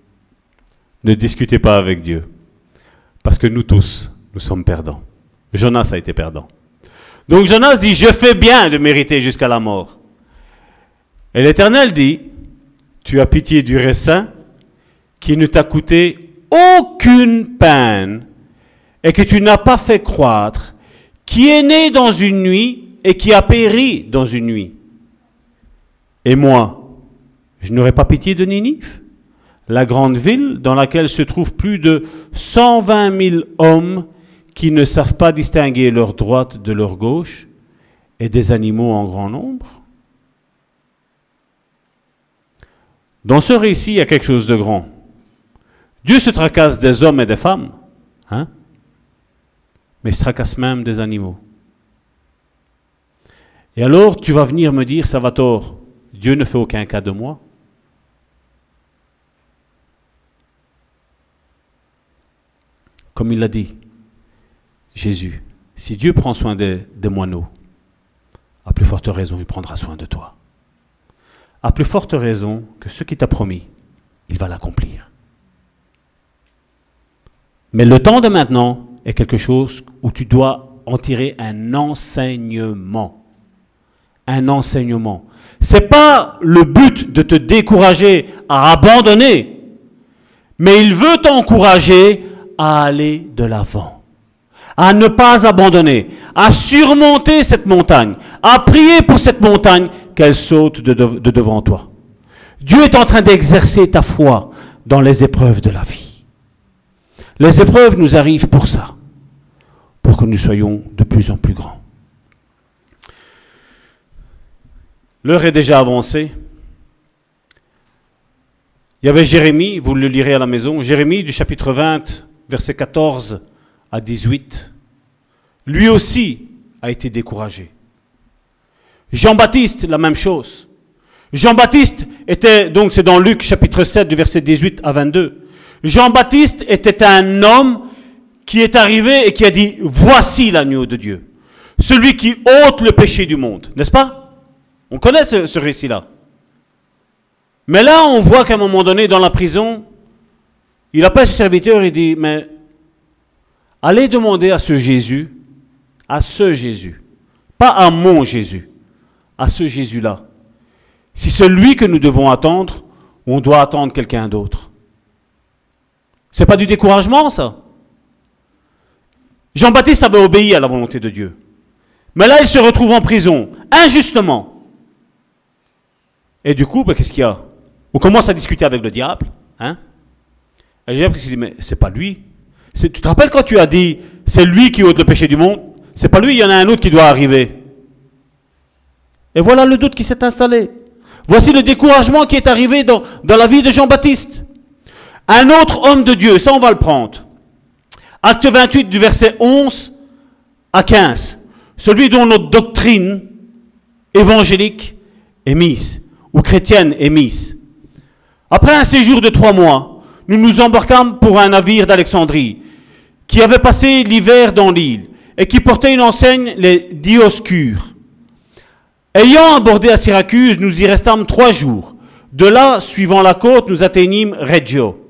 Ne discutez pas avec Dieu. Parce que nous tous, nous sommes perdants. Jonas a été perdant. Donc Jonas dit, je fais bien de mériter jusqu'à la mort. Et l'Éternel dit, tu as pitié du raisin qui ne t'a coûté aucune peine et que tu n'as pas fait croître, qui est né dans une nuit et qui a péri dans une nuit. Et moi, je n'aurais pas pitié de Ninive, la grande ville dans laquelle se trouvent plus de 120 000 hommes qui ne savent pas distinguer leur droite de leur gauche et des animaux en grand nombre. Dans ce récit, il y a quelque chose de grand. Dieu se tracasse des hommes et des femmes, hein? mais il se tracasse même des animaux. Et alors tu vas venir me dire, ça va tort, Dieu ne fait aucun cas de moi. Comme il l'a dit, Jésus, si Dieu prend soin des moineaux, à plus forte raison, il prendra soin de toi. À plus forte raison que ce qu'il t'a promis, il va l'accomplir. Mais le temps de maintenant est quelque chose où tu dois en tirer un enseignement. Un enseignement. C'est pas le but de te décourager à abandonner, mais il veut t'encourager à aller de l'avant, à ne pas abandonner, à surmonter cette montagne, à prier pour cette montagne qu'elle saute de, de devant toi. Dieu est en train d'exercer ta foi dans les épreuves de la vie. Les épreuves nous arrivent pour ça, pour que nous soyons de plus en plus grands. L'heure est déjà avancée. Il y avait Jérémie, vous le lirez à la maison, Jérémie du chapitre 20, versets 14 à 18. Lui aussi a été découragé. Jean-Baptiste, la même chose. Jean-Baptiste était, donc c'est dans Luc chapitre 7 du verset 18 à 22. Jean-Baptiste était un homme qui est arrivé et qui a dit, voici l'agneau de Dieu, celui qui ôte le péché du monde, n'est-ce pas? On connaît ce, récit-là. Mais là, on voit qu'à un moment donné, dans la prison, il appelle ses serviteurs et dit, mais allez demander à ce Jésus, à ce Jésus, pas à mon Jésus, à ce Jésus-là, si c'est lui que nous devons attendre on doit attendre quelqu'un d'autre. C'est pas du découragement, ça. Jean-Baptiste avait obéi à la volonté de Dieu. Mais là, il se retrouve en prison, injustement. Et du coup, ben, qu'est-ce qu'il y a? On commence à discuter avec le diable. Hein Et le diable, qu'est-ce qu'il dit? Mais c'est pas lui. Tu te rappelles quand tu as dit, c'est lui qui ôte le péché du monde? C'est pas lui, il y en a un autre qui doit arriver. Et voilà le doute qui s'est installé. Voici le découragement qui est arrivé dans, dans la vie de Jean-Baptiste. Un autre homme de Dieu, ça on va le prendre. Acte 28 du verset 11 à 15. Celui dont notre doctrine évangélique est mise, ou chrétienne est mise. Après un séjour de trois mois, nous nous embarquâmes pour un navire d'Alexandrie, qui avait passé l'hiver dans l'île, et qui portait une enseigne, les Dioscures. Ayant abordé à Syracuse, nous y restâmes trois jours. De là, suivant la côte, nous atteignîmes Reggio,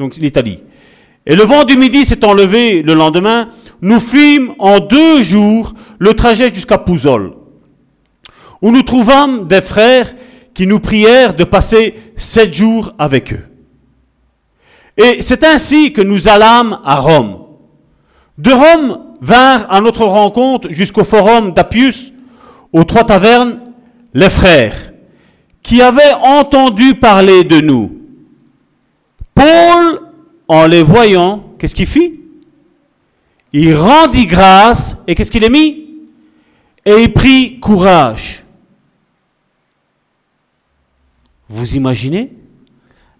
donc l'Italie. Et le vent du midi s'étant levé le lendemain, nous fîmes en deux jours le trajet jusqu'à Pouzol, où nous trouvâmes des frères qui nous prièrent de passer sept jours avec eux. Et c'est ainsi que nous allâmes à Rome. De Rome vinrent à notre rencontre jusqu'au forum d'Appius, aux trois tavernes, les frères, qui avaient entendu parler de nous. Paul, en les voyant, qu'est-ce qu'il fit? Il rendit grâce, et qu'est-ce qu'il a mis? Et il prit courage. Vous imaginez?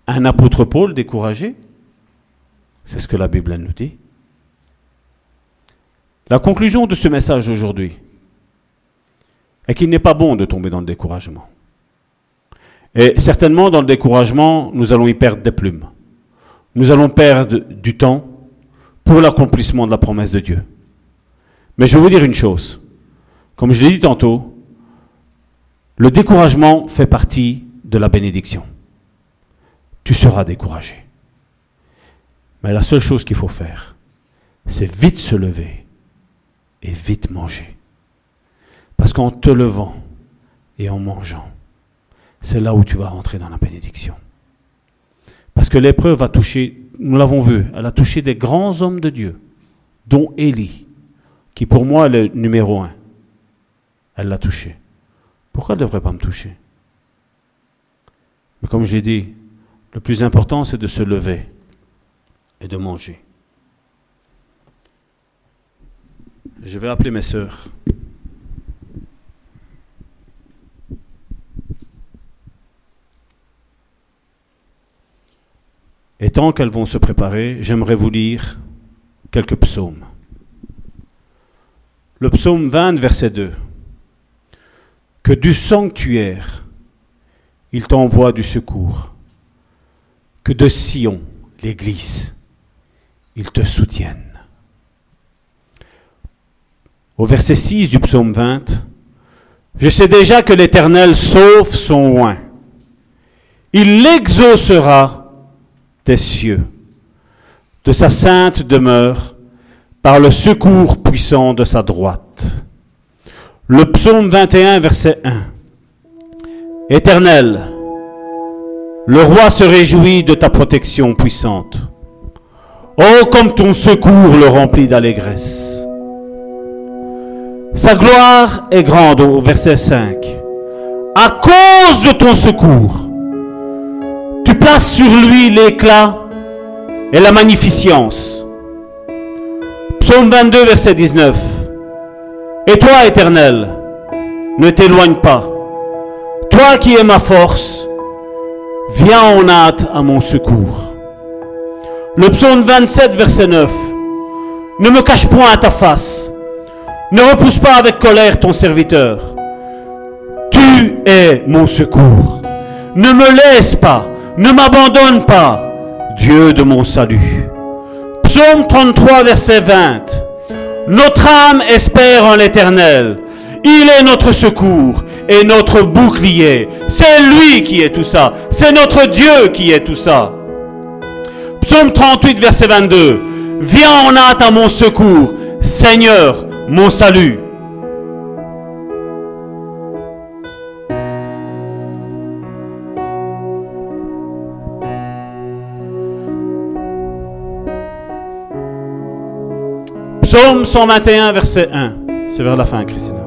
Un apôtre Paul découragé? C'est ce que la Bible nous dit. La conclusion de ce message aujourd'hui, et qu'il n'est pas bon de tomber dans le découragement. Et certainement, dans le découragement, nous allons y perdre des plumes. Nous allons perdre du temps pour l'accomplissement de la promesse de Dieu. Mais je vais vous dire une chose. Comme je l'ai dit tantôt, le découragement fait partie de la bénédiction. Tu seras découragé. Mais la seule chose qu'il faut faire, c'est vite se lever et vite manger. Parce qu'en te levant et en mangeant, c'est là où tu vas rentrer dans la bénédiction. Parce que l'épreuve a touché, nous l'avons vu, elle a touché des grands hommes de Dieu, dont Élie, qui pour moi est le numéro un. Elle l'a touché. Pourquoi elle ne devrait pas me toucher? Mais comme je l'ai dit, le plus important, c'est de se lever et de manger. Je vais appeler mes sœurs. Et tant qu'elles vont se préparer, j'aimerais vous lire quelques psaumes. Le psaume 20, verset 2. Que du sanctuaire, il t'envoie du secours. Que de Sion, l'Église, il te soutienne. Au verset 6 du psaume 20, Je sais déjà que l'Éternel sauve son oin. Il l'exaucera des cieux, de sa sainte demeure, par le secours puissant de sa droite. Le psaume 21, verset 1. Éternel, le roi se réjouit de ta protection puissante. Oh, comme ton secours le remplit d'allégresse. Sa gloire est grande au verset 5. À cause de ton secours, tu places sur lui l'éclat et la magnificence. Psaume 22, verset 19. Et toi, Éternel, ne t'éloigne pas. Toi qui es ma force, viens en hâte à mon secours. Le psaume 27, verset 9. Ne me cache point à ta face. Ne repousse pas avec colère ton serviteur. Tu es mon secours. Ne me laisse pas ne m'abandonne pas, Dieu de mon salut. Psaume 33, verset 20. Notre âme espère en l'Éternel. Il est notre secours et notre bouclier. C'est lui qui est tout ça. C'est notre Dieu qui est tout ça. Psaume 38, verset 22. Viens en hâte à mon secours, Seigneur, mon salut. Psaume 121, verset 1. C'est vers la fin, Christina.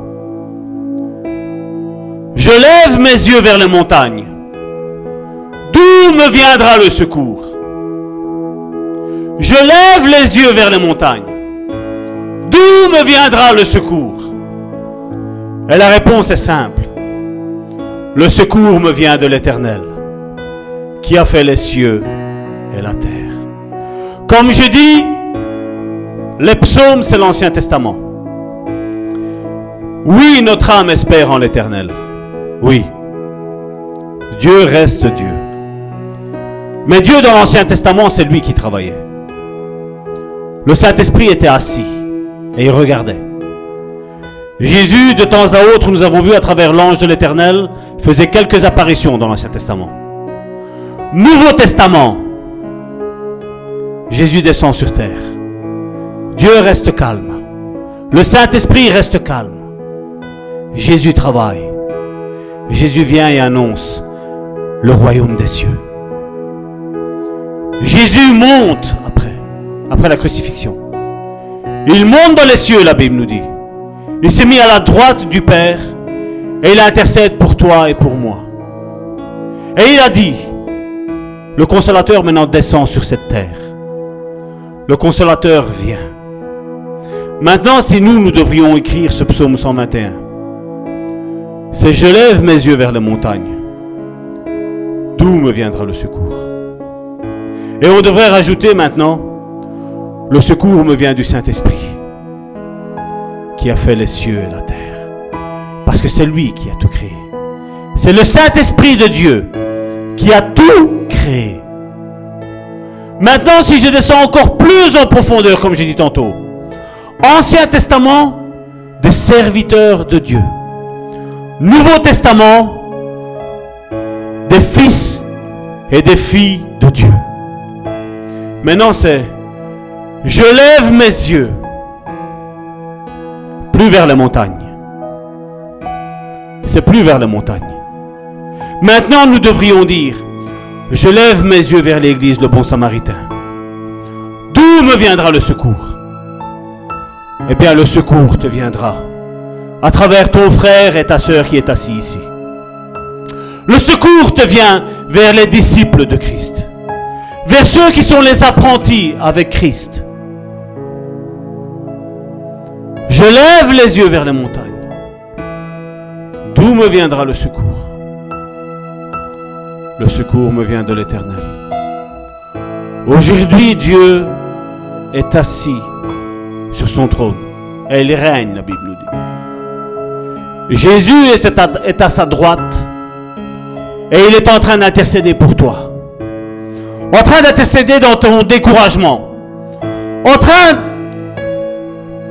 Je lève mes yeux vers les montagnes. D'où me viendra le secours? Je lève les yeux vers les montagnes. D'où me viendra le secours? Et la réponse est simple. Le secours me vient de l'Éternel, qui a fait les cieux et la terre. Comme je dis, les psaumes, c'est l'Ancien Testament. Oui, notre âme espère en l'Éternel. Oui. Dieu reste Dieu. Mais Dieu dans l'Ancien Testament, c'est lui qui travaillait. Le Saint-Esprit était assis et il regardait. Jésus, de temps à autre, nous avons vu à travers l'ange de l'Éternel, faisait quelques apparitions dans l'Ancien Testament. Nouveau Testament, Jésus descend sur terre. Dieu reste calme. Le Saint-Esprit reste calme. Jésus travaille. Jésus vient et annonce le royaume des cieux. Jésus monte après, après la crucifixion. Il monte dans les cieux, la Bible nous dit. Il s'est mis à la droite du Père et il intercède pour toi et pour moi. Et il a dit, le consolateur maintenant descend sur cette terre. Le consolateur vient. Maintenant, si nous, nous devrions écrire ce psaume 121, c'est je lève mes yeux vers les montagnes. D'où me viendra le secours Et on devrait rajouter maintenant, le secours me vient du Saint-Esprit, qui a fait les cieux et la terre. Parce que c'est lui qui a tout créé. C'est le Saint-Esprit de Dieu qui a tout créé. Maintenant, si je descends encore plus en profondeur, comme j'ai dit tantôt, Ancien Testament, des serviteurs de Dieu. Nouveau Testament, des fils et des filles de Dieu. Maintenant, c'est je lève mes yeux plus vers les montagnes. C'est plus vers les montagnes. Maintenant, nous devrions dire je lève mes yeux vers l'église, le bon samaritain. D'où me viendra le secours? Eh bien le secours te viendra à travers ton frère et ta sœur qui est assis ici. Le secours te vient vers les disciples de Christ, vers ceux qui sont les apprentis avec Christ. Je lève les yeux vers les montagnes. D'où me viendra le secours? Le secours me vient de l'Éternel. Aujourd'hui, Dieu est assis sur son trône. Il règne, la Bible nous dit. Jésus est à sa droite et il est en train d'intercéder pour toi. En train d'intercéder dans ton découragement. En train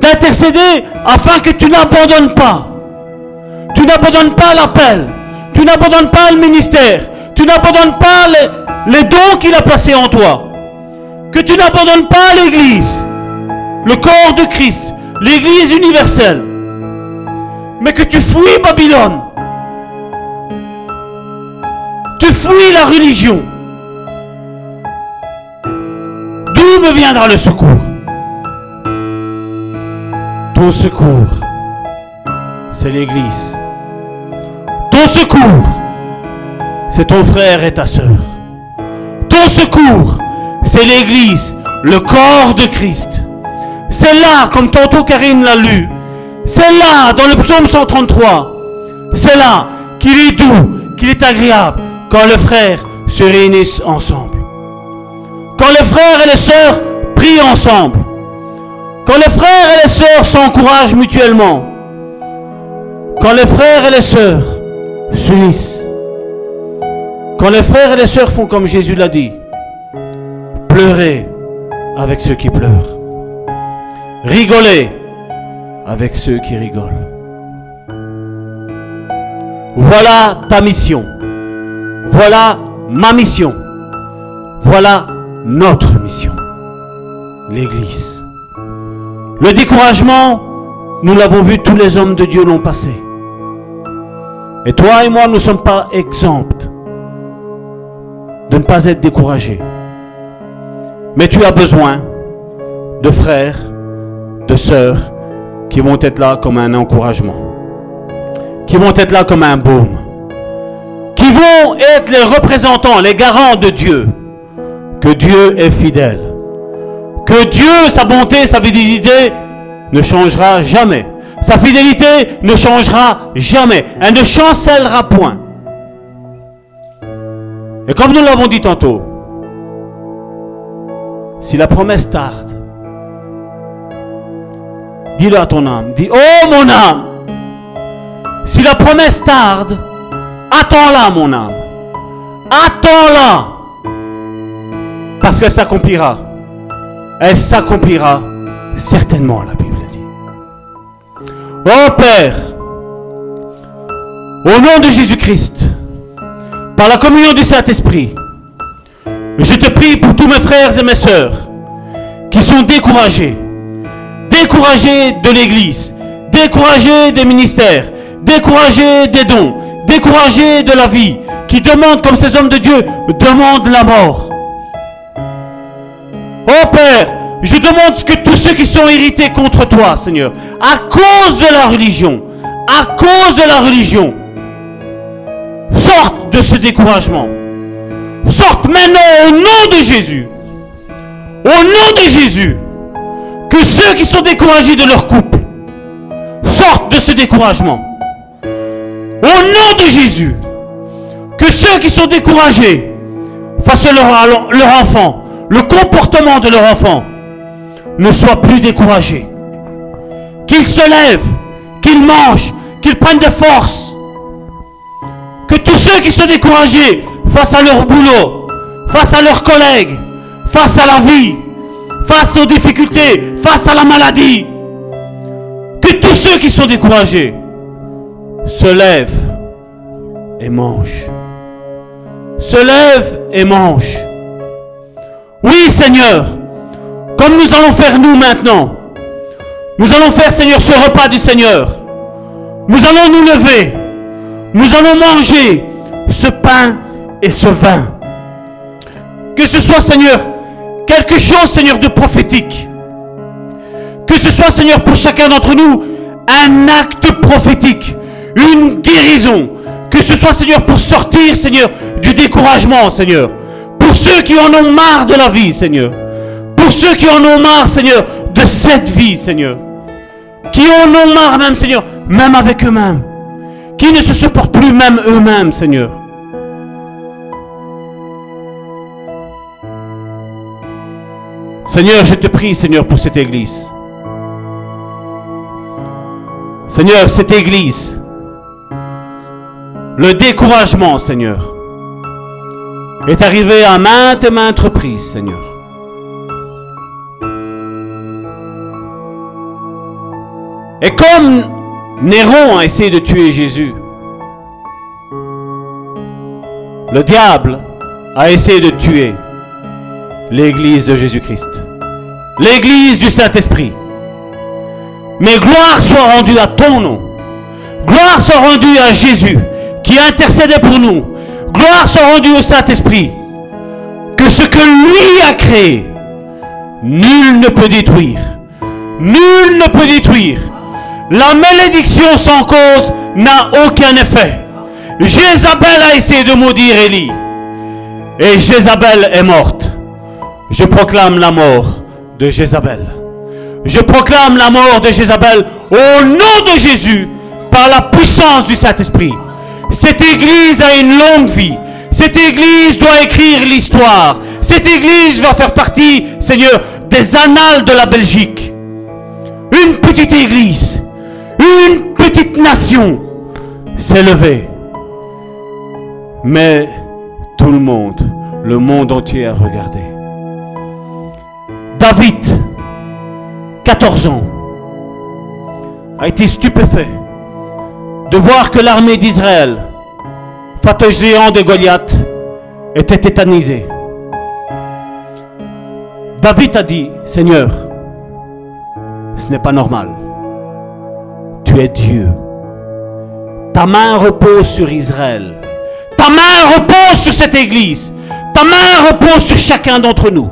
d'intercéder afin que tu n'abandonnes pas. Tu n'abandonnes pas l'appel. Tu n'abandonnes pas le ministère. Tu n'abandonnes pas les dons qu'il a placés en toi. Que tu n'abandonnes pas l'Église le corps de Christ, l'Église universelle, mais que tu fuis Babylone, tu fuis la religion, d'où me viendra le secours? Ton secours, c'est l'Église. Ton secours, c'est ton frère et ta sœur. Ton secours, c'est l'Église, le corps de Christ. C'est là, comme tantôt Karine l'a lu, c'est là, dans le psaume 133, c'est là qu'il est doux, qu'il est agréable, quand les frères se réunissent ensemble. Quand les frères et les sœurs prient ensemble. Quand les frères et les sœurs s'encouragent mutuellement. Quand les frères et les sœurs s'unissent. Quand les frères et les sœurs font comme Jésus l'a dit. Pleurer avec ceux qui pleurent. Rigoler avec ceux qui rigolent. Voilà ta mission. Voilà ma mission. Voilà notre mission. l'Église. Le découragement, nous l'avons vu, tous les hommes de Dieu l'ont passé. Et toi et moi, nous ne sommes pas exempts de ne pas être découragés. Mais tu as besoin de frères, sœurs qui vont être là comme un encouragement, qui vont être là comme un baume, qui vont être les représentants, les garants de Dieu, que Dieu est fidèle, que Dieu, sa bonté, sa fidélité ne changera jamais. Sa fidélité ne changera jamais. Elle ne chancellera point. Et comme nous l'avons dit tantôt, si la promesse tarde, dis-le à ton âme, dis, oh mon âme, si la promesse tarde, attends-la mon âme, attends-la, parce qu'elle s'accomplira. Elle s'accomplira certainement, la Bible dit. Oh Père, au nom de Jésus-Christ, par la communion du Saint-Esprit, je te prie pour tous mes frères et mes sœurs qui sont découragés, découragés de l'Église, découragés des ministères, découragés des dons, découragés de la vie, qui demandent, comme ces hommes de Dieu, demandent la mort. Oh Père, je demande que tous ceux qui sont irrités contre toi, Seigneur, à cause de la religion, à cause de la religion, sortent de ce découragement. Sortent maintenant au nom de Jésus. Au nom de Jésus. Que ceux qui sont découragés de leur couple sortent de ce découragement. Au nom de Jésus. Que ceux qui sont découragés face à leur, enfant, le comportement de leur enfant, ne soient plus découragés. Qu'ils se lèvent, qu'ils mangent, qu'ils prennent des forces que tous ceux qui sont découragés face à leur boulot, face à leurs collègues, face à la vie, face aux difficultés, face à la maladie, que tous ceux qui sont découragés se lèvent et mangent. Se lèvent et mangent. Oui Seigneur, comme nous allons faire nous maintenant, nous allons faire Seigneur ce repas du Seigneur. Nous allons nous lever nous allons manger ce pain et ce vin. Que ce soit, Seigneur, quelque chose, Seigneur, de prophétique. Que ce soit, Seigneur, pour chacun d'entre nous, un acte prophétique, une guérison. Que ce soit, Seigneur, pour sortir, Seigneur, du découragement, Seigneur. Pour ceux qui en ont marre de la vie, Seigneur. Pour ceux qui en ont marre, Seigneur, de cette vie, Seigneur. Qui en ont marre même, Seigneur, même avec eux-mêmes qui ne se supportent plus même eux-mêmes, Seigneur. Seigneur, je te prie, Seigneur, pour cette église. Seigneur, cette église, le découragement, Seigneur, est arrivé à maintes et maintes reprises, Seigneur. Et comme Néron a essayé de tuer Jésus. Le diable a essayé de tuer l'église de Jésus-Christ. L'église du Saint-Esprit. Mais gloire soit rendue à ton nom. Gloire soit rendue à Jésus qui intercédait pour nous. Gloire soit rendue au Saint-Esprit. Que ce que lui a créé, nul ne peut détruire. Nul ne peut détruire. La malédiction sans cause n'a aucun effet. Jézabel a essayé de maudire Élie. Et Jézabel est morte. Je proclame la mort de Jézabel. Je proclame la mort de Jézabel au nom de Jésus par la puissance du Saint-Esprit. Cette église a une longue vie. Cette église doit écrire l'histoire. Cette église va faire partie, Seigneur, des annales de la Belgique. Une petite église une petite nation s'est levée. Mais tout le monde, le monde entier a regardé. David, 14 ans, a été stupéfait de voir que l'armée d'Israël, face de Goliath, était tétanisée. David a dit, Seigneur, ce n'est pas normal. Tu es Dieu. Ta main repose sur Israël. Ta main repose sur cette église. Ta main repose sur chacun d'entre nous.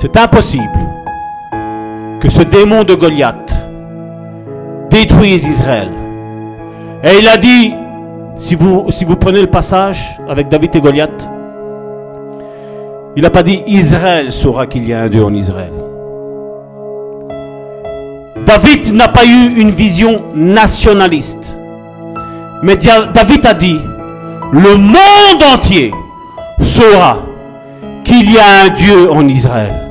C'est impossible que ce démon de Goliath détruise Israël. Et il a dit, si vous, si vous prenez le passage avec David et Goliath, il n'a pas dit Israël saura qu'il y a un Dieu en Israël. David n'a pas eu une vision nationaliste. Mais David a dit, le monde entier saura qu'il y a un Dieu en Israël.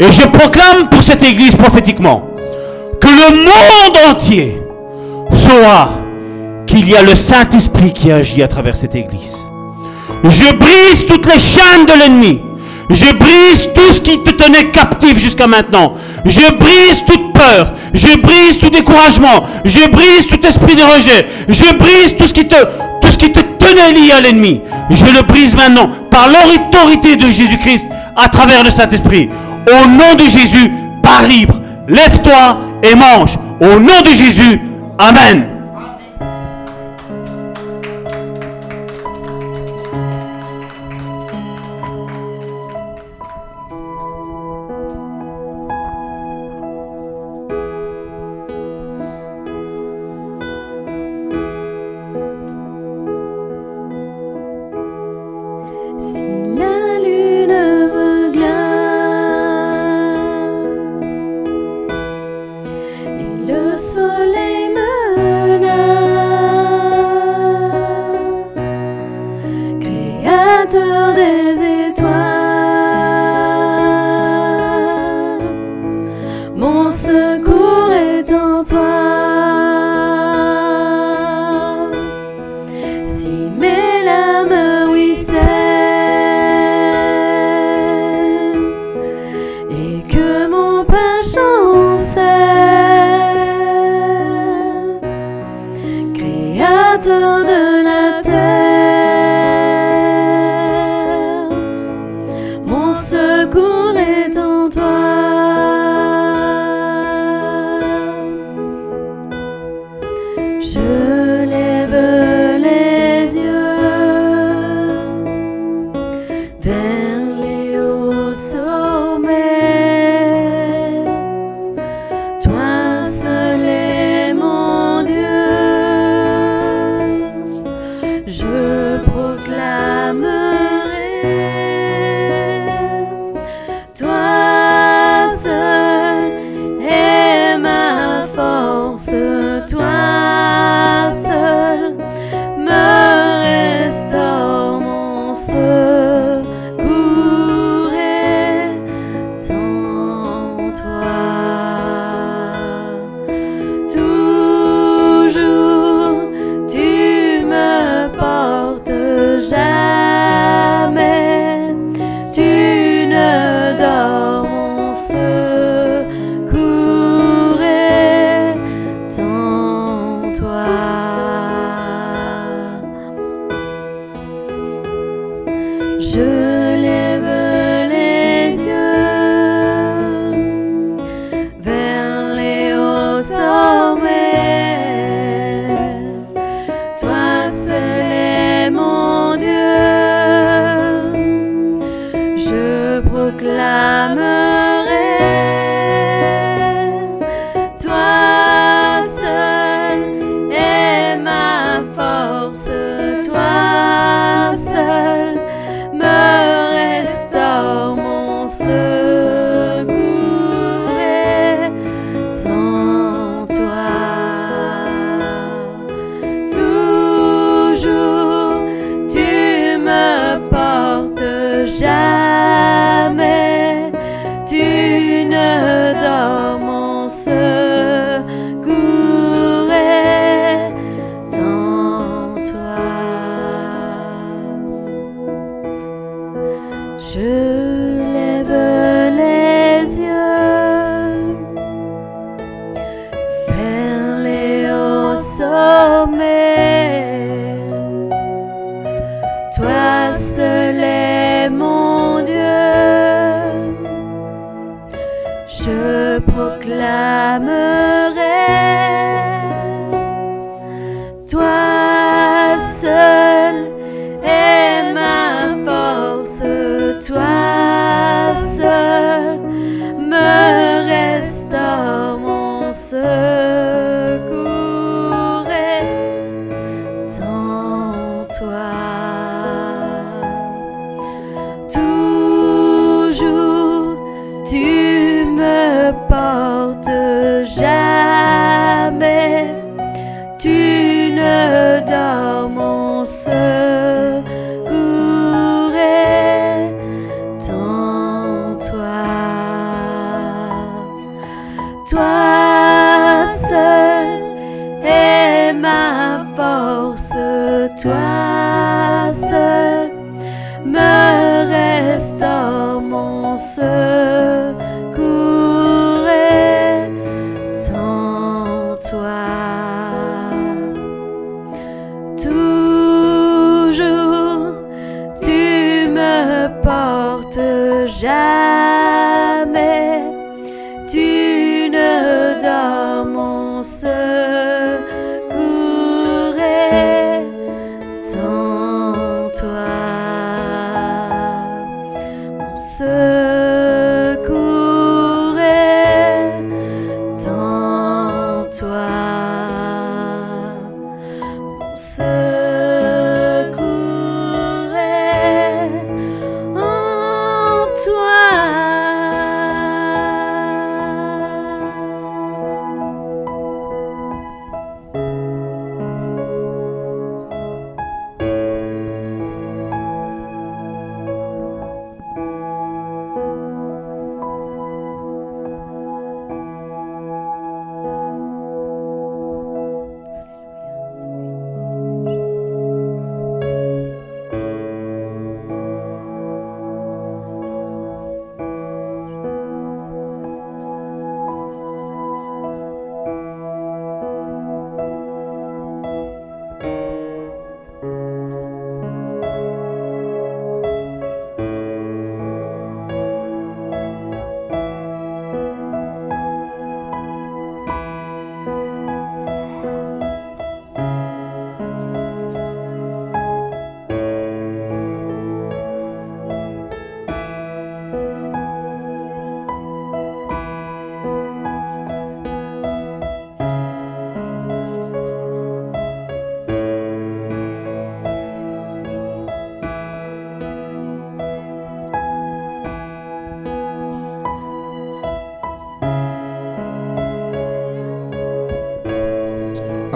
Et je proclame pour cette église prophétiquement que le monde entier saura qu'il y a le Saint-Esprit qui agit à travers cette église. Je brise toutes les chaînes de l'ennemi. Je brise tout ce qui te tenait captif jusqu'à maintenant. Je brise toute peur. Je brise tout découragement. Je brise tout esprit de rejet. Je brise tout ce qui te, tout ce qui te tenait lié à l'ennemi. Je le brise maintenant par l'autorité de Jésus-Christ à travers le Saint-Esprit. Au nom de Jésus, par libre, lève-toi et mange. Au nom de Jésus, Amen. Toi seul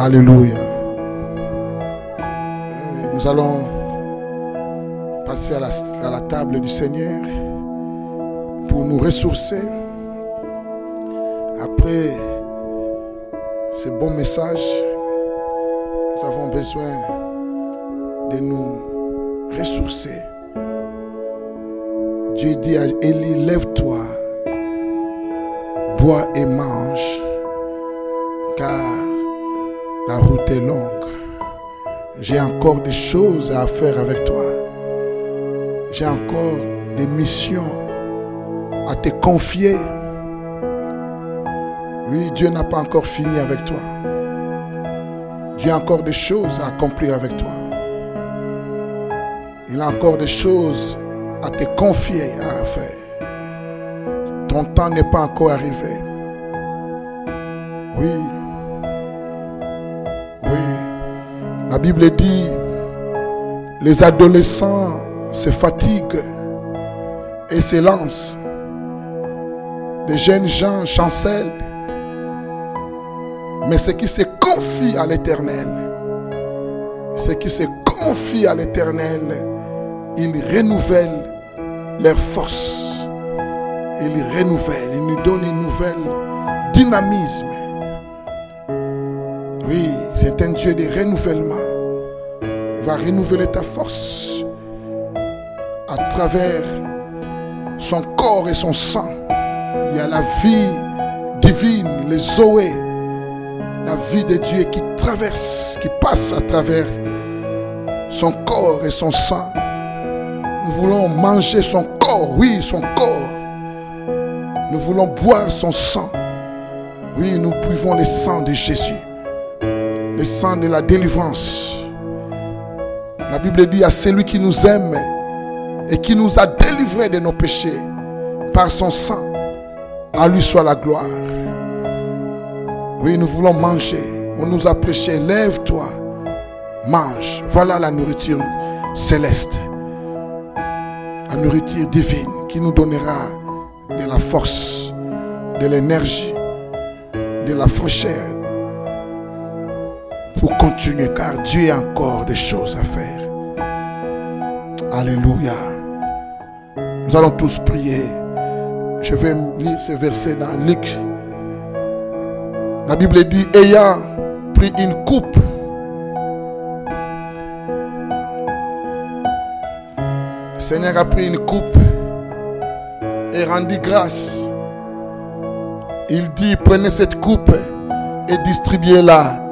Alléluia. Nous allons passer à la, table du Seigneur pour nous ressourcer. Après ce bon message, nous avons besoin de nous ressourcer. Dieu dit à Élie, lève-toi, bois et mange, est longue. J'ai encore des choses à faire avec toi. J'ai encore des missions à te confier. Oui, Dieu n'a pas encore fini avec toi. Dieu a encore des choses à accomplir avec toi. Il a encore des choses à te confier à faire. Ton temps n'est pas encore arrivé. Bible dit, les adolescents se fatiguent et se lancent. Les jeunes gens chancellent. Mais ceux qui se confient à l'éternel, ceux qui se confient à l'éternel, ils renouvellent leur force. Ils renouvellent, ils nous donnent une nouvelle dynamisme. Oui, c'est un Dieu de renouvellement. Va renouveler ta force à travers son corps et son sang. Il y a la vie divine, les Zoé, la vie de Dieu qui traverse, qui passe à travers son corps et son sang. Nous voulons manger son corps, oui, son corps. Nous voulons boire son sang. Oui, nous buvons le sang de Jésus, le sang de la délivrance. La Bible dit à celui qui nous aime et qui nous a délivrés de nos péchés par son sang, à lui soit la gloire. Oui, nous voulons manger. On nous a prêché, lève-toi, mange. Voilà la nourriture céleste, la nourriture divine qui nous donnera de la force, de l'énergie, de la fraîcheur pour continuer car Dieu a encore des choses à faire. Alléluia. Nous allons tous prier. Je vais lire ce verset dans Luc. La Bible dit, ayant pris une coupe, le Seigneur a pris une coupe et rendit grâce. Il dit, prenez cette coupe et distribuez-la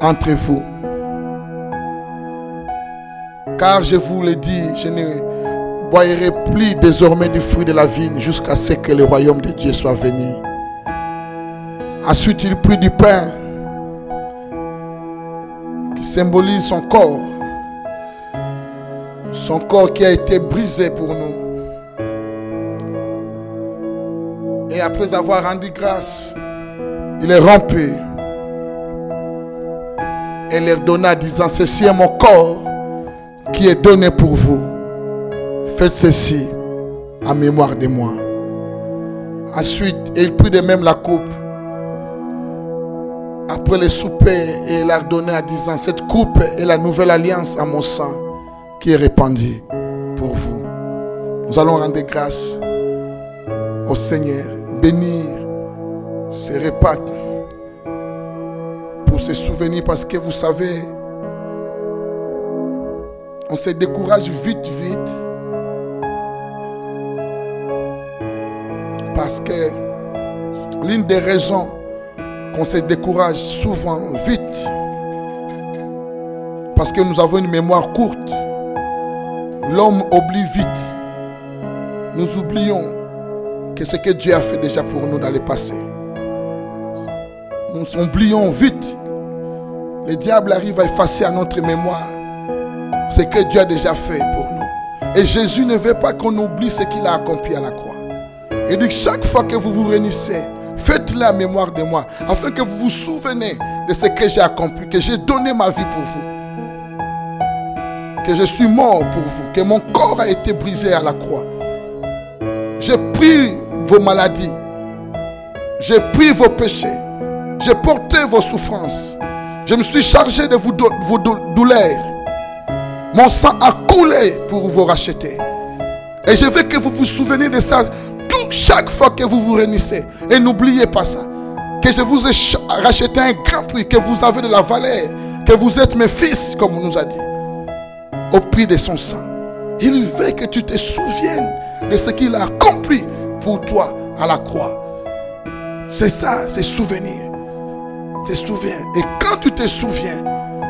entre vous. Car je vous l'ai dit, je ne boirai plus désormais du fruit de la vigne jusqu'à ce que le royaume de Dieu soit venu. Ensuite, il prit du pain qui symbolise son corps. Son corps qui a été brisé pour nous. Et après avoir rendu grâce, il est rompu et leur donna disant, ceci est mon corps qui est donné pour vous. Faites ceci en mémoire de moi. Ensuite, il prit de même la coupe. Après le souper, et il leur donna disant, cette coupe est la nouvelle alliance à mon sang qui est répandue pour vous. Nous allons rendre grâce au Seigneur, bénir ces repas pour se souvenir parce que vous savez, on se décourage vite, vite. Parce que l'une des raisons qu'on se décourage souvent vite, parce que nous avons une mémoire courte, l'homme oublie vite. Nous oublions que ce que Dieu a fait déjà pour nous dans le passé. Nous oublions vite. Le diable arrive à effacer à notre mémoire ce que Dieu a déjà fait pour nous. Et Jésus ne veut pas qu'on oublie ce qu'il a accompli à la croix. Il dit que chaque fois que vous vous réunissez, faites la mémoire de moi, afin que vous vous souvenez de ce que j'ai accompli, que j'ai donné ma vie pour vous, que je suis mort pour vous, que mon corps a été brisé à la croix. J'ai pris vos maladies, j'ai pris vos péchés, j'ai porté vos souffrances, je me suis chargé de vos douleurs. Mon sang a coulé pour vous racheter. Et je veux que vous vous souveniez de ça tout, chaque fois que vous vous réunissez. Et n'oubliez pas ça. Que je vous ai racheté un grand prix, que vous avez de la valeur, que vous êtes mes fils, comme on nous a dit. Au prix de son sang. Il veut que tu te souviennes de ce qu'il a accompli pour toi à la croix. C'est ça, c'est souvenir. Te souviens. Et quand tu te souviens,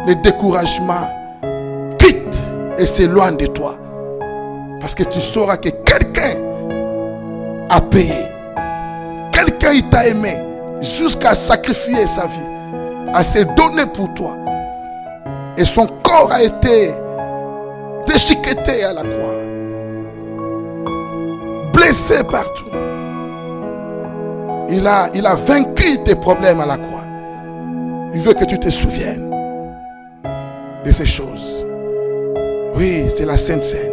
le découragement et s'éloigne de toi. Parce que tu sauras que quelqu'un a payé. Quelqu'un il t'a aimé jusqu'à sacrifier sa vie, à se donner pour toi. Et son corps a été déchiqueté à la croix. Blessé partout. Il a, il a vaincu tes problèmes à la croix. Il veut que tu te souviennes de ces choses. Oui, c'est la Sainte Seine.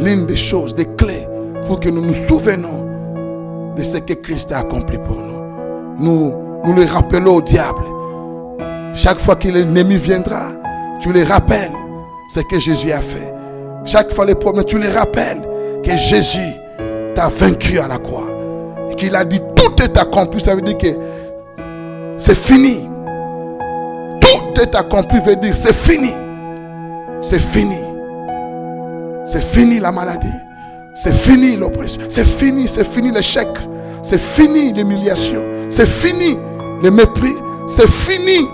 L'une des choses, des clés pour que nous nous souvenions de ce que Christ a accompli pour nous. Nous, nous le rappelons au diable. Chaque fois que l'ennemi viendra, tu les rappelles ce que Jésus a fait. Chaque fois les problèmes, tu les rappelles que Jésus t'a vaincu à la croix. Qu'il a dit tout est accompli. Ça veut dire que c'est fini. Tout est accompli veut dire c'est fini. C'est fini. C'est fini la maladie. C'est fini l'oppression. C'est fini, c'est fini l'échec. C'est fini l'humiliation. C'est fini le mépris. C'est fini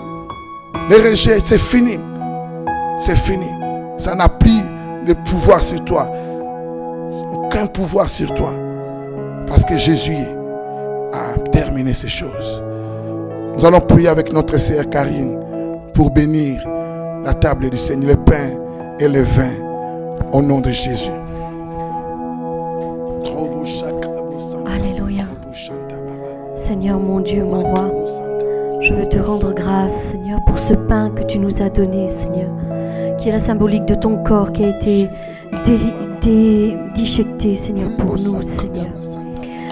le rejet. C'est fini. C'est fini. Ça n'a plus de pouvoir sur toi. Aucun pouvoir sur toi. Parce que Jésus a terminé ces choses. Nous allons prier avec notre sœur Karine pour bénir la table du Seigneur, le pain et le vin, au nom de Jésus. Alléluia. Seigneur mon Dieu, mon roi, je veux te rendre grâce, Seigneur, pour ce pain que tu nous as donné, Seigneur, qui est la symbolique de ton corps qui a été déchiqueté, Seigneur, pour nous, Seigneur.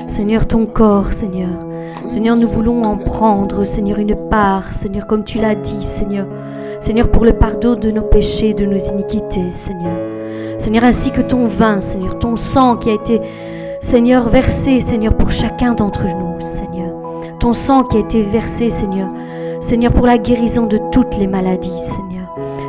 Seigneur, ton corps, Seigneur. Seigneur, nous voulons en prendre, Seigneur, une part, Seigneur, comme tu l'as dit, Seigneur. Seigneur, pour le pardon de nos péchés, de nos iniquités, Seigneur. Seigneur, ainsi que ton vin, Seigneur, ton sang qui a été, Seigneur, versé, Seigneur, pour chacun d'entre nous, Seigneur. Ton sang qui a été versé, Seigneur. Seigneur, pour la guérison de toutes les maladies, Seigneur.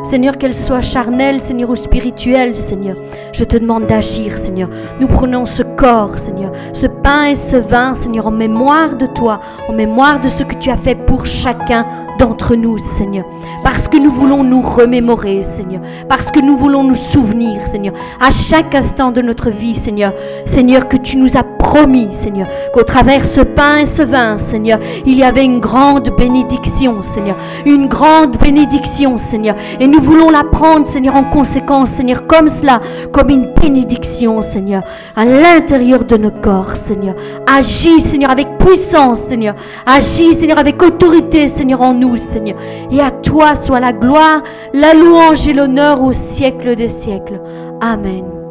Seigneur, qu'elle soit charnelle, Seigneur, ou spirituelle, Seigneur. Je te demande d'agir, Seigneur. Nous prenons ce corps, Seigneur, ce pain et ce vin, Seigneur, en mémoire de toi, en mémoire de ce que tu as fait pour chacun d'entre nous, Seigneur. Parce que nous voulons nous remémorer, Seigneur. Parce que nous voulons nous souvenir, Seigneur, à chaque instant de notre vie, Seigneur. Seigneur, que tu nous as promis, Seigneur, qu'au travers ce pain et ce vin, Seigneur, il y avait une grande bénédiction, Seigneur. Une grande bénédiction, Seigneur. Et nous voulons la prendre, Seigneur, en conséquence, Seigneur, comme cela, comme une bénédiction, Seigneur, à l'intérieur de nos corps, Seigneur. Agis, Seigneur, avec puissance, Seigneur. Agis, Seigneur, avec autorité, Seigneur, en nous, Seigneur. Et à toi soit la gloire, la louange et l'honneur au siècle des siècles. Amen.